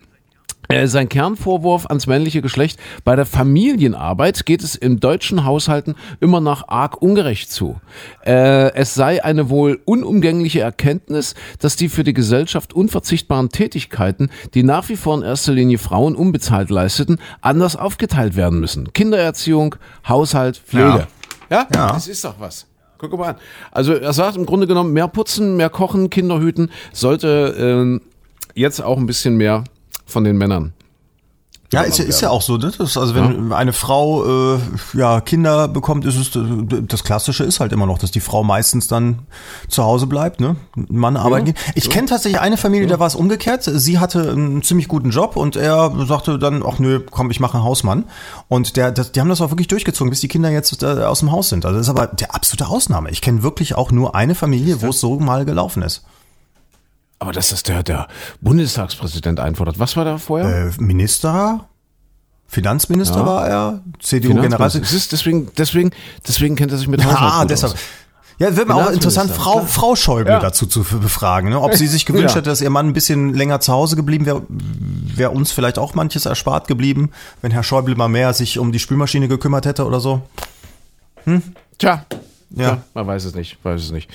Äh, Sein Kernvorwurf ans männliche Geschlecht, bei der Familienarbeit geht es in deutschen Haushalten immer noch arg ungerecht zu. Äh, Es sei eine wohl unumgängliche Erkenntnis, dass die für die Gesellschaft unverzichtbaren Tätigkeiten, die nach wie vor in erster Linie Frauen unbezahlt leisteten, anders aufgeteilt werden müssen. Kindererziehung, Haushalt, Pflege. Ja, Ja. das ist doch was. Guck mal an. Also er sagt im Grunde genommen, mehr putzen, mehr kochen, Kinder hüten, sollte ähm, jetzt auch ein bisschen mehr von den Männern. Ja, ist, ja- ist ja auch so. Ne? Das, also wenn eine Frau äh, ja Kinder bekommt, ist es das Klassische ist halt immer noch, dass die Frau meistens dann zu Hause bleibt, ne? Ein Mann arbeiten geht. Ich kenne tatsächlich eine Familie, da war es umgekehrt. Sie hatte einen ziemlich guten Job und er sagte dann, ach nö, komm, ich mache einen Hausmann. Und der, das, die haben das auch wirklich durchgezogen, bis die Kinder jetzt äh, aus dem Haus sind. Also das ist aber der absolute Ausnahme. Ich kenne wirklich auch nur eine Familie, wo es so mal gelaufen ist. Aber dass das der, der Bundestagspräsident einfordert. Was war da vorher? Äh, Minister, Finanzminister Ja. war er. CDU-Generalsekretär. Deswegen, deswegen, deswegen kennt er sich mit Haushalt Ah, deshalb. aus. Ja, wird mir auch interessant, Frau, klar. Frau Schäuble Ja. dazu zu befragen, ne? ob sie sich (laughs) gewünscht Ja. hätte, dass ihr Mann ein bisschen länger zu Hause geblieben wäre, wäre uns vielleicht auch manches erspart geblieben, wenn Herr Schäuble mal mehr sich um die Spülmaschine gekümmert hätte oder so. Tja, Ja. ja. man weiß es nicht, weiß es nicht.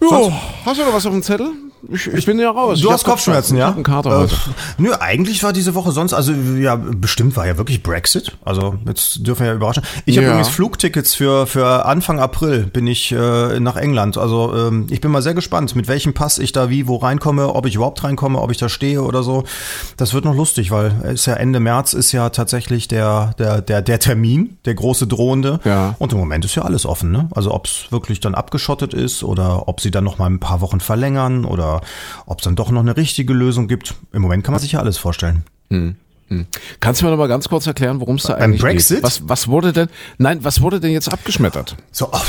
Jo, hast du noch was auf dem Zettel? Ich, ich bin ja raus. Du Ich hast Kopfschmerzen, Ich ja? hab einen Kater Äh, heute. Nö, eigentlich war diese Woche sonst, also ja, bestimmt war ja wirklich Brexit. Also jetzt dürfen wir ja überraschen. Ich habe Ja. übrigens Flugtickets für, für Anfang April bin ich äh, nach England. Also ähm, ich bin mal sehr gespannt, mit welchem Pass ich da wie wo reinkomme, ob ich überhaupt reinkomme, ob ich da stehe oder so. Das wird noch lustig, weil es ist ja Ende März ist ja tatsächlich der, der, der, der Termin, der große drohende. Ja. Und im Moment ist ja alles offen, ne? Also ob es wirklich dann abgeschottet ist oder ob sie dann noch mal ein paar Wochen verlängern oder ob es dann doch noch eine richtige Lösung gibt. Im Moment kann man sich ja alles vorstellen. Kannst du mir noch mal ganz kurz erklären, worum es da Beim eigentlich Brexit? geht? Was, was wurde denn, nein, was wurde denn jetzt abgeschmettert? So, oh,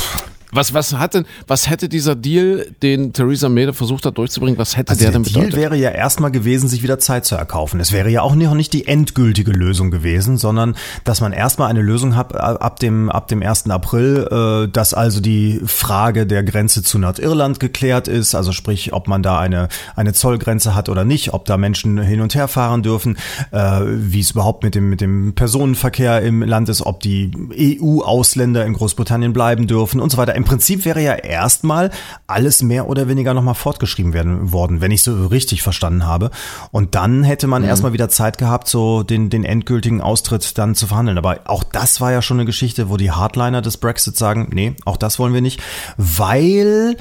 Was, was hat denn, was hätte dieser Deal, den Theresa May da versucht hat durchzubringen, was hätte also der der denn Deal bedeutet? wäre ja erstmal gewesen, sich wieder Zeit zu erkaufen. Es wäre ja auch noch nicht die endgültige Lösung gewesen, sondern dass man erstmal eine Lösung hat äh, ab dem, ab dem 1. April, äh, dass also die Frage der Grenze zu Nordirland geklärt ist, also sprich, ob man da eine, eine Zollgrenze hat oder nicht, ob da Menschen hin und her fahren dürfen, äh, wie es überhaupt mit dem, mit dem Personenverkehr im Land ist, ob die EU-Ausländer in Großbritannien bleiben dürfen und so weiter. Im Prinzip wäre ja erstmal alles mehr oder weniger nochmal fortgeschrieben werden worden, wenn ich so richtig verstanden habe. Und dann hätte man erstmal wieder Zeit gehabt, so den, den endgültigen Austritt dann zu verhandeln. Aber auch das war ja schon eine Geschichte, wo die Hardliner des Brexit sagen, nee, auch das wollen wir nicht, weil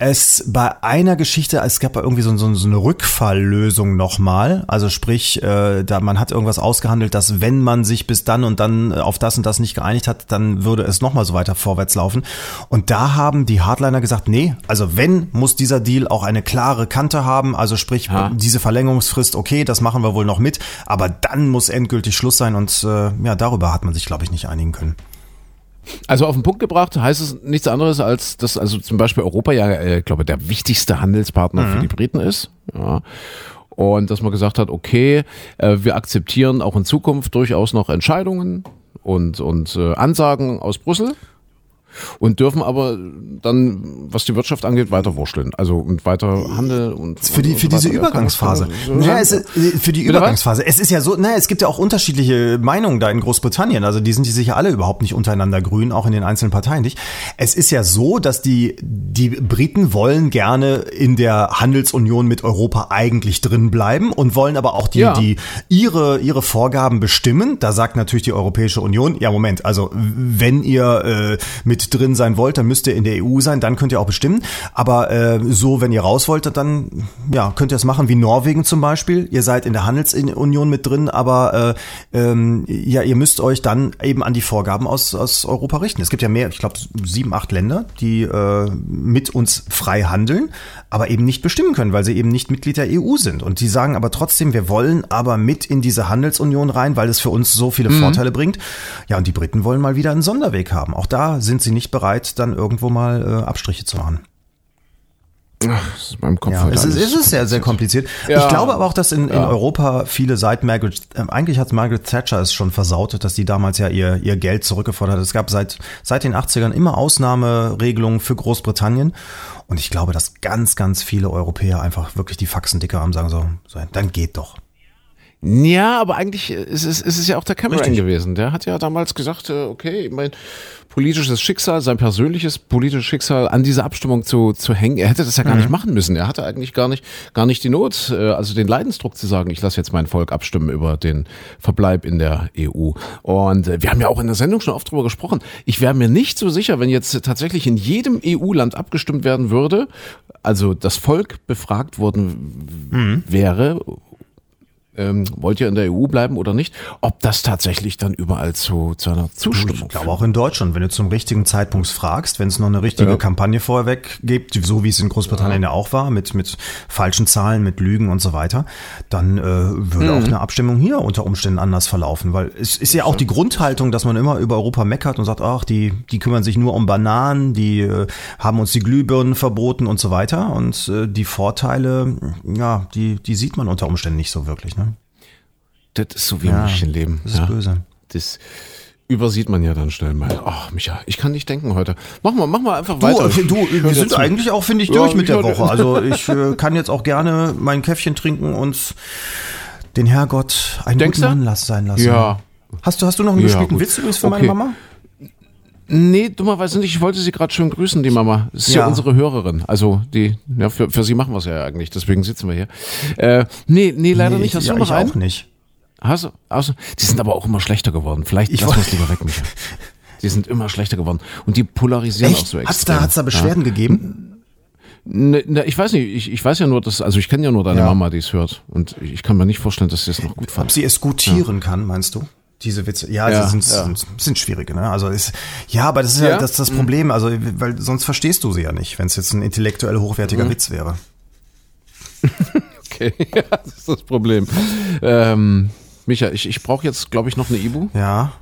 es bei einer Geschichte, es gab ja irgendwie so, so, so eine Rückfalllösung nochmal. Also sprich, äh, da man hat irgendwas ausgehandelt, dass wenn man sich bis dann und dann äh, auf das und das nicht geeinigt hat, dann würde es nochmal so weiter vorwärts laufen. Und da haben die Hardliner gesagt, nee, also wenn, muss dieser Deal auch eine klare Kante haben. Also sprich, Ja. diese Verlängerungsfrist, okay, das machen wir wohl noch mit, aber dann muss endgültig Schluss sein. Und äh, ja, darüber hat man sich, glaube ich, nicht einigen können. Also auf den Punkt gebracht heißt es nichts anderes, als dass also zum Beispiel Europa ja, äh, glaube der wichtigste Handelspartner Mhm. für die Briten ist. Ja. Und dass man gesagt hat, okay, äh, wir akzeptieren auch in Zukunft durchaus noch Entscheidungen und, und äh, Ansagen aus Brüssel und dürfen aber dann, was die Wirtschaft angeht, weiter wursteln. Also und weiter Handeln und Für die, und für so diese. Übergangsphase. So- Ja, es, ist- für die? Übergangsphase. Es ist ja so, naja, es gibt ja auch unterschiedliche Meinungen da in Großbritannien. Also die sind die sicher alle überhaupt nicht untereinander grün, auch in den einzelnen Parteien nicht. Es ist ja so, dass die, die Briten wollen gerne in der Handelsunion mit Europa eigentlich drin bleiben und wollen aber auch die, Ja. die ihre, ihre Vorgaben bestimmen. Da sagt natürlich die Europäische Union, ja Moment, also wenn ihr äh, mit drin sein wollt, dann müsst ihr in der EU sein, dann könnt ihr auch bestimmen. Aber äh, so, wenn ihr raus wollt, dann ja, könnt ihr es machen wie Norwegen zum Beispiel. Ihr seid in der Handelsunion mit drin, aber äh, ähm, ja, ihr müsst euch dann eben an die Vorgaben aus, aus Europa richten. Es gibt ja mehr, ich glaube sieben, acht Länder, die äh, mit uns frei handeln, aber eben nicht bestimmen können, weil sie eben nicht Mitglied der EU sind. Und die sagen aber trotzdem, wir wollen aber mit in diese Handelsunion rein, weil es für uns so viele Vorteile bringt. Ja, und die Briten wollen mal wieder einen Sonderweg haben. Auch da sind sie nicht bereit, dann irgendwo mal äh, Abstriche zu machen. Ach, das ist beim Kopf Ja, es ist, es ist sehr, sehr kompliziert. Ja. Ich glaube aber auch, dass in, in Ja. Europa viele seit Margaret, äh, eigentlich hat Margaret Thatcher es schon versaut, dass die damals ja ihr, ihr Geld zurückgefordert hat. Es gab seit, seit den 80ern immer Ausnahmeregelungen für Großbritannien. Und ich glaube, dass ganz, ganz viele Europäer einfach wirklich die Faxen dicker haben, sagen so, so dann geht doch. Ja, aber eigentlich ist es, ist es ja auch der Cameron gewesen. Der hat ja damals gesagt, äh, okay, mein politisches Schicksal, sein persönliches politisches Schicksal an diese Abstimmung zu, zu hängen. Er hätte das ja gar Mhm. nicht machen müssen. Er hatte eigentlich gar nicht, gar nicht die Not, äh, also den Leidensdruck zu sagen, ich lasse jetzt mein Volk abstimmen über den Verbleib in der EU. Und äh, wir haben ja auch in der Sendung schon oft drüber gesprochen. Ich wäre mir nicht so sicher, wenn jetzt tatsächlich in jedem EU-Land abgestimmt werden würde, also das Volk befragt worden wäre, ähm, wollt ihr in der EU bleiben oder nicht, ob das tatsächlich dann überall zu, zu einer Zustimmung Ich glaube auch in Deutschland, wenn du zum richtigen Zeitpunkt fragst, wenn es noch eine richtige Ja. Kampagne vorweg gibt, so wie es in Großbritannien ja, auch war, mit, mit falschen Zahlen, mit Lügen und so weiter, dann äh, würde Mhm. auch eine Abstimmung hier unter Umständen anders verlaufen. Weil es ist ja auch die Grundhaltung, dass man immer über Europa meckert und sagt, ach, die, die kümmern sich nur um Bananen, die äh, haben uns die Glühbirnen verboten und so weiter. Und äh, die Vorteile, ja, die, die sieht man unter Umständen nicht so wirklich. Ne? Das ist so wie Ja, im richtigen Leben. das ist böse. Das übersieht man ja dann schnell mal. Ach, Micha, ich kann nicht denken heute. Mach mal, mach mal einfach Du, weiter. du, wir sind zu. eigentlich auch, finde ich, Ja, durch mit ich der Woche. Also (laughs) ich äh, kann jetzt auch gerne mein Käffchen trinken und den Herrgott einen Denkst guten du? Mann lass sein lassen. Ja. Hast du, hast du noch einen Ja, gespielten gut. Witz übrigens für Okay. meine Mama? Nee, dummerweise nicht. Ich wollte sie gerade schön grüßen, die Mama. Das ist ja, Ja. unsere Hörerin. Also die, ja, für, für sie machen wir es ja eigentlich. Deswegen sitzen wir hier. Äh, nee, nee, leider Nee, nicht. Hast ich, du ja, noch ich einen? auch nicht. Du? Also, die sind aber auch immer schlechter geworden. Vielleicht Ich woll- lieber weg, Micha. Die sind immer schlechter geworden. Und die polarisieren auch Echt? so Hat's extrem. da, hat's da Beschwerden gegeben? Ne, ne, ich weiß nicht, ich, ich weiß ja nur, dass, also ich kenne ja nur deine Ja. Mama, die es hört. Und ich kann mir nicht vorstellen, dass sie es noch gut Ob fand. sie es gutieren kann, meinst du? Diese Witze. Ja, Ja, sie sind, ja. sind, sind schwierige, ne? Also ist, ja, aber das ist ja, Ja? das, das Problem. Also, weil sonst verstehst du sie ja nicht, wenn es jetzt ein intellektuell hochwertiger Mhm. Witz wäre. (laughs) Okay, (laughs) ja, das ist das Problem. Ähm, Micha, ich, ich brauche jetzt, glaube ich, noch eine Ibu. Ja.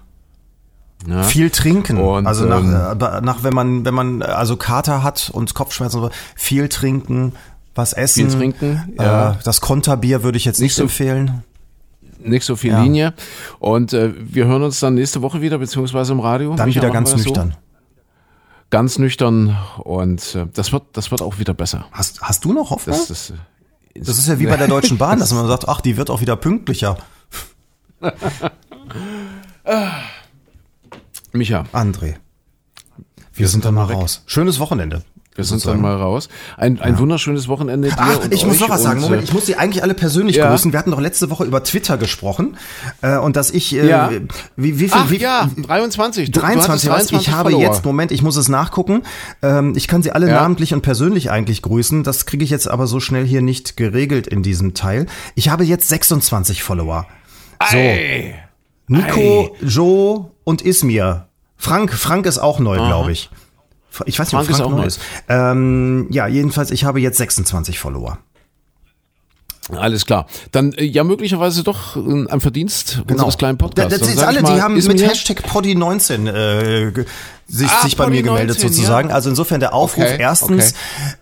Ja. Viel trinken. Und, also nach, ähm, äh, nach, wenn man, wenn man äh, also Kater hat und Kopfschmerzen, und so, viel trinken, was essen. Viel trinken, ja. Äh, das Konterbier würde ich jetzt nicht, Nicht so- empfehlen. Nicht so viel Ja. Linie. Und äh, wir hören uns dann nächste Woche wieder, beziehungsweise im Radio. Dann Micha, wieder ganz das so? nüchtern. Ganz nüchtern. Und äh, das, wird, das wird auch wieder besser. Hast, hast du noch Hoffnung? Das, Das, das, ist ja wie bei der (laughs) Deutschen Bahn, dass man sagt, ach, die wird auch wieder pünktlicher. (laughs) Micha, André. Wir, sind dann mal raus. Schönes Wochenende. wir sind dann mal raus. Ein, ein wunderschönes Wochenende. dir Ach, ich muss noch was sagen. Moment, ich muss die eigentlich alle persönlich Ja. grüßen. Wir hatten doch letzte Woche über Twitter gesprochen äh, und dass ich äh, Ja. wie, wie viel Ach wie, ja, 23. Du, du hattest 23, was? Ich habe Follower. jetzt, Moment, ich muss es nachgucken. Ähm, ich kann sie alle Ja. namentlich und persönlich eigentlich grüßen. Das kriege ich jetzt aber so schnell hier nicht geregelt in diesem Teil. Ich habe jetzt 26 Follower. So. Nico, Joe und Ismir. Frank, Frank ist auch neu, glaube ich. Ich weiß nicht, Frank ob ist Frank auch neu neu. ist. Ähm, ja, jedenfalls, ich habe jetzt 26 Follower. Alles klar. Dann äh, ja möglicherweise doch ein Verdienst unseres kleinen Podcasts. Das ich alle, mal, die haben mit Hashtag Poddy19 äh, sich, Ah, sich bei mir Poddy19, gemeldet sozusagen. Also insofern der Aufruf Okay, erstens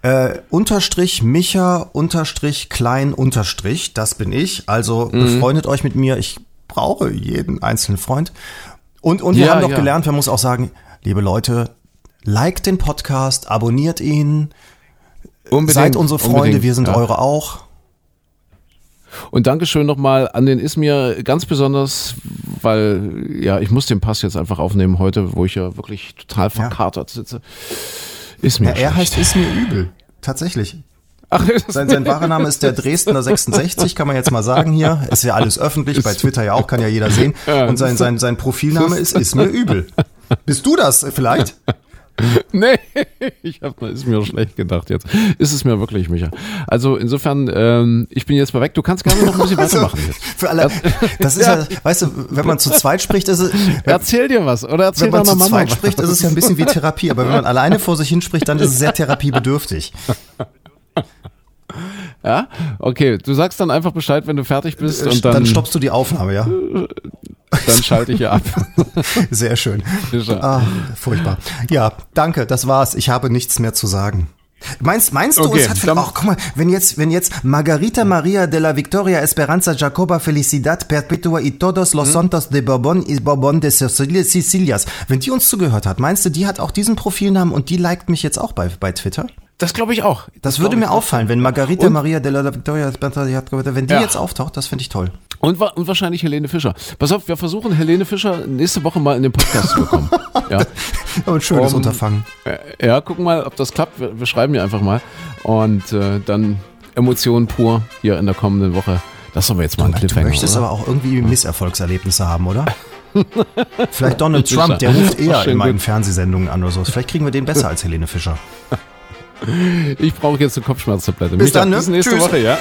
Äh, unterstrich Micha unterstrich klein unterstrich, das bin ich. Also Mhm. befreundet euch mit mir. Ich brauche jeden einzelnen Freund. Und, und wir Ja, haben doch ja. gelernt, man muss auch sagen, liebe Leute, liked den Podcast, abonniert ihn, Unbedingt, seid unsere Freunde, wir sind ja. eure auch. Und Dankeschön nochmal an den Ismir ganz besonders, weil ja, ich muss den Pass jetzt einfach aufnehmen heute, wo ich ja wirklich total verkatert sitze. Ismir. Ja, er heißt ist mir übel. Tatsächlich. Ach, Sein, sein wahrer Name ist der Dresdner 66, kann man jetzt mal sagen hier. Ist ja alles öffentlich, bei Twitter ja auch, kann ja jeder sehen. Und sein, sein, sein Profilname ist, ist mir übel. Bist du das vielleicht? (laughs) Nee, ich mal, ist mir schlecht gedacht jetzt. Ist es mir wirklich, Micha. Also insofern, ähm, ich bin jetzt mal weg. Du kannst gerne noch ein bisschen (laughs) weitermachen jetzt. Für alle, das ist (laughs) ja, weißt du, wenn man zu zweit spricht, ist es, Erzähl dir was oder erzähl wenn man deiner zu Mama zweit was. spricht, ist es ja ein bisschen wie Therapie. Aber wenn man alleine vor sich hinspricht, dann ist es sehr therapiebedürftig. Ja? Okay, du sagst dann einfach Bescheid, wenn du fertig bist und dann, Dann stoppst du die Aufnahme, ja? Dann schalte ich ja ab. (laughs) Sehr schön. Ah, furchtbar. Ja, danke, das war's. Ich habe nichts mehr zu sagen. Meinst, meinst du, Okay, es hat dann- auch, guck mal, wenn jetzt, wenn jetzt Margarita Maria de la Victoria Esperanza Jacoba Felicidad Perpetua y todos Hm? los santos de Bourbon y Bourbon de Sicilia- Sicilias, wenn die uns zugehört hat, meinst du, die hat auch diesen Profilnamen und die liked mich jetzt auch bei, bei Twitter? Das glaube ich auch. Das würde glaub mir auffallen, wenn Margarita Und- Maria de la Victoria wenn die Ja. jetzt auftaucht, das finde ich toll. Und, und wahrscheinlich Helene Fischer. Pass auf, wir versuchen Helene Fischer nächste Woche mal in den Podcast zu bekommen. (laughs) Ja. (laughs) Aber ein schönes Um, Unterfangen. Äh, Ja, gucken mal, ob das klappt. Wir, wir schreiben ihr einfach mal. Und äh, dann Emotionen pur hier in der kommenden Woche. Das ist aber jetzt mal ein Du Cliffhanger. möchtest oder? aber auch irgendwie Misserfolgserlebnisse haben, oder? (laughs) Vielleicht Donald. Trump, der ruft eher in meinen. Fernsehsendungen an oder so. Vielleicht kriegen wir den besser als Helene Fischer. Ich brauche jetzt eine Kopfschmerztablette. Bis Micha, dann, ne? Bis nächste Tschüss. Woche, ja.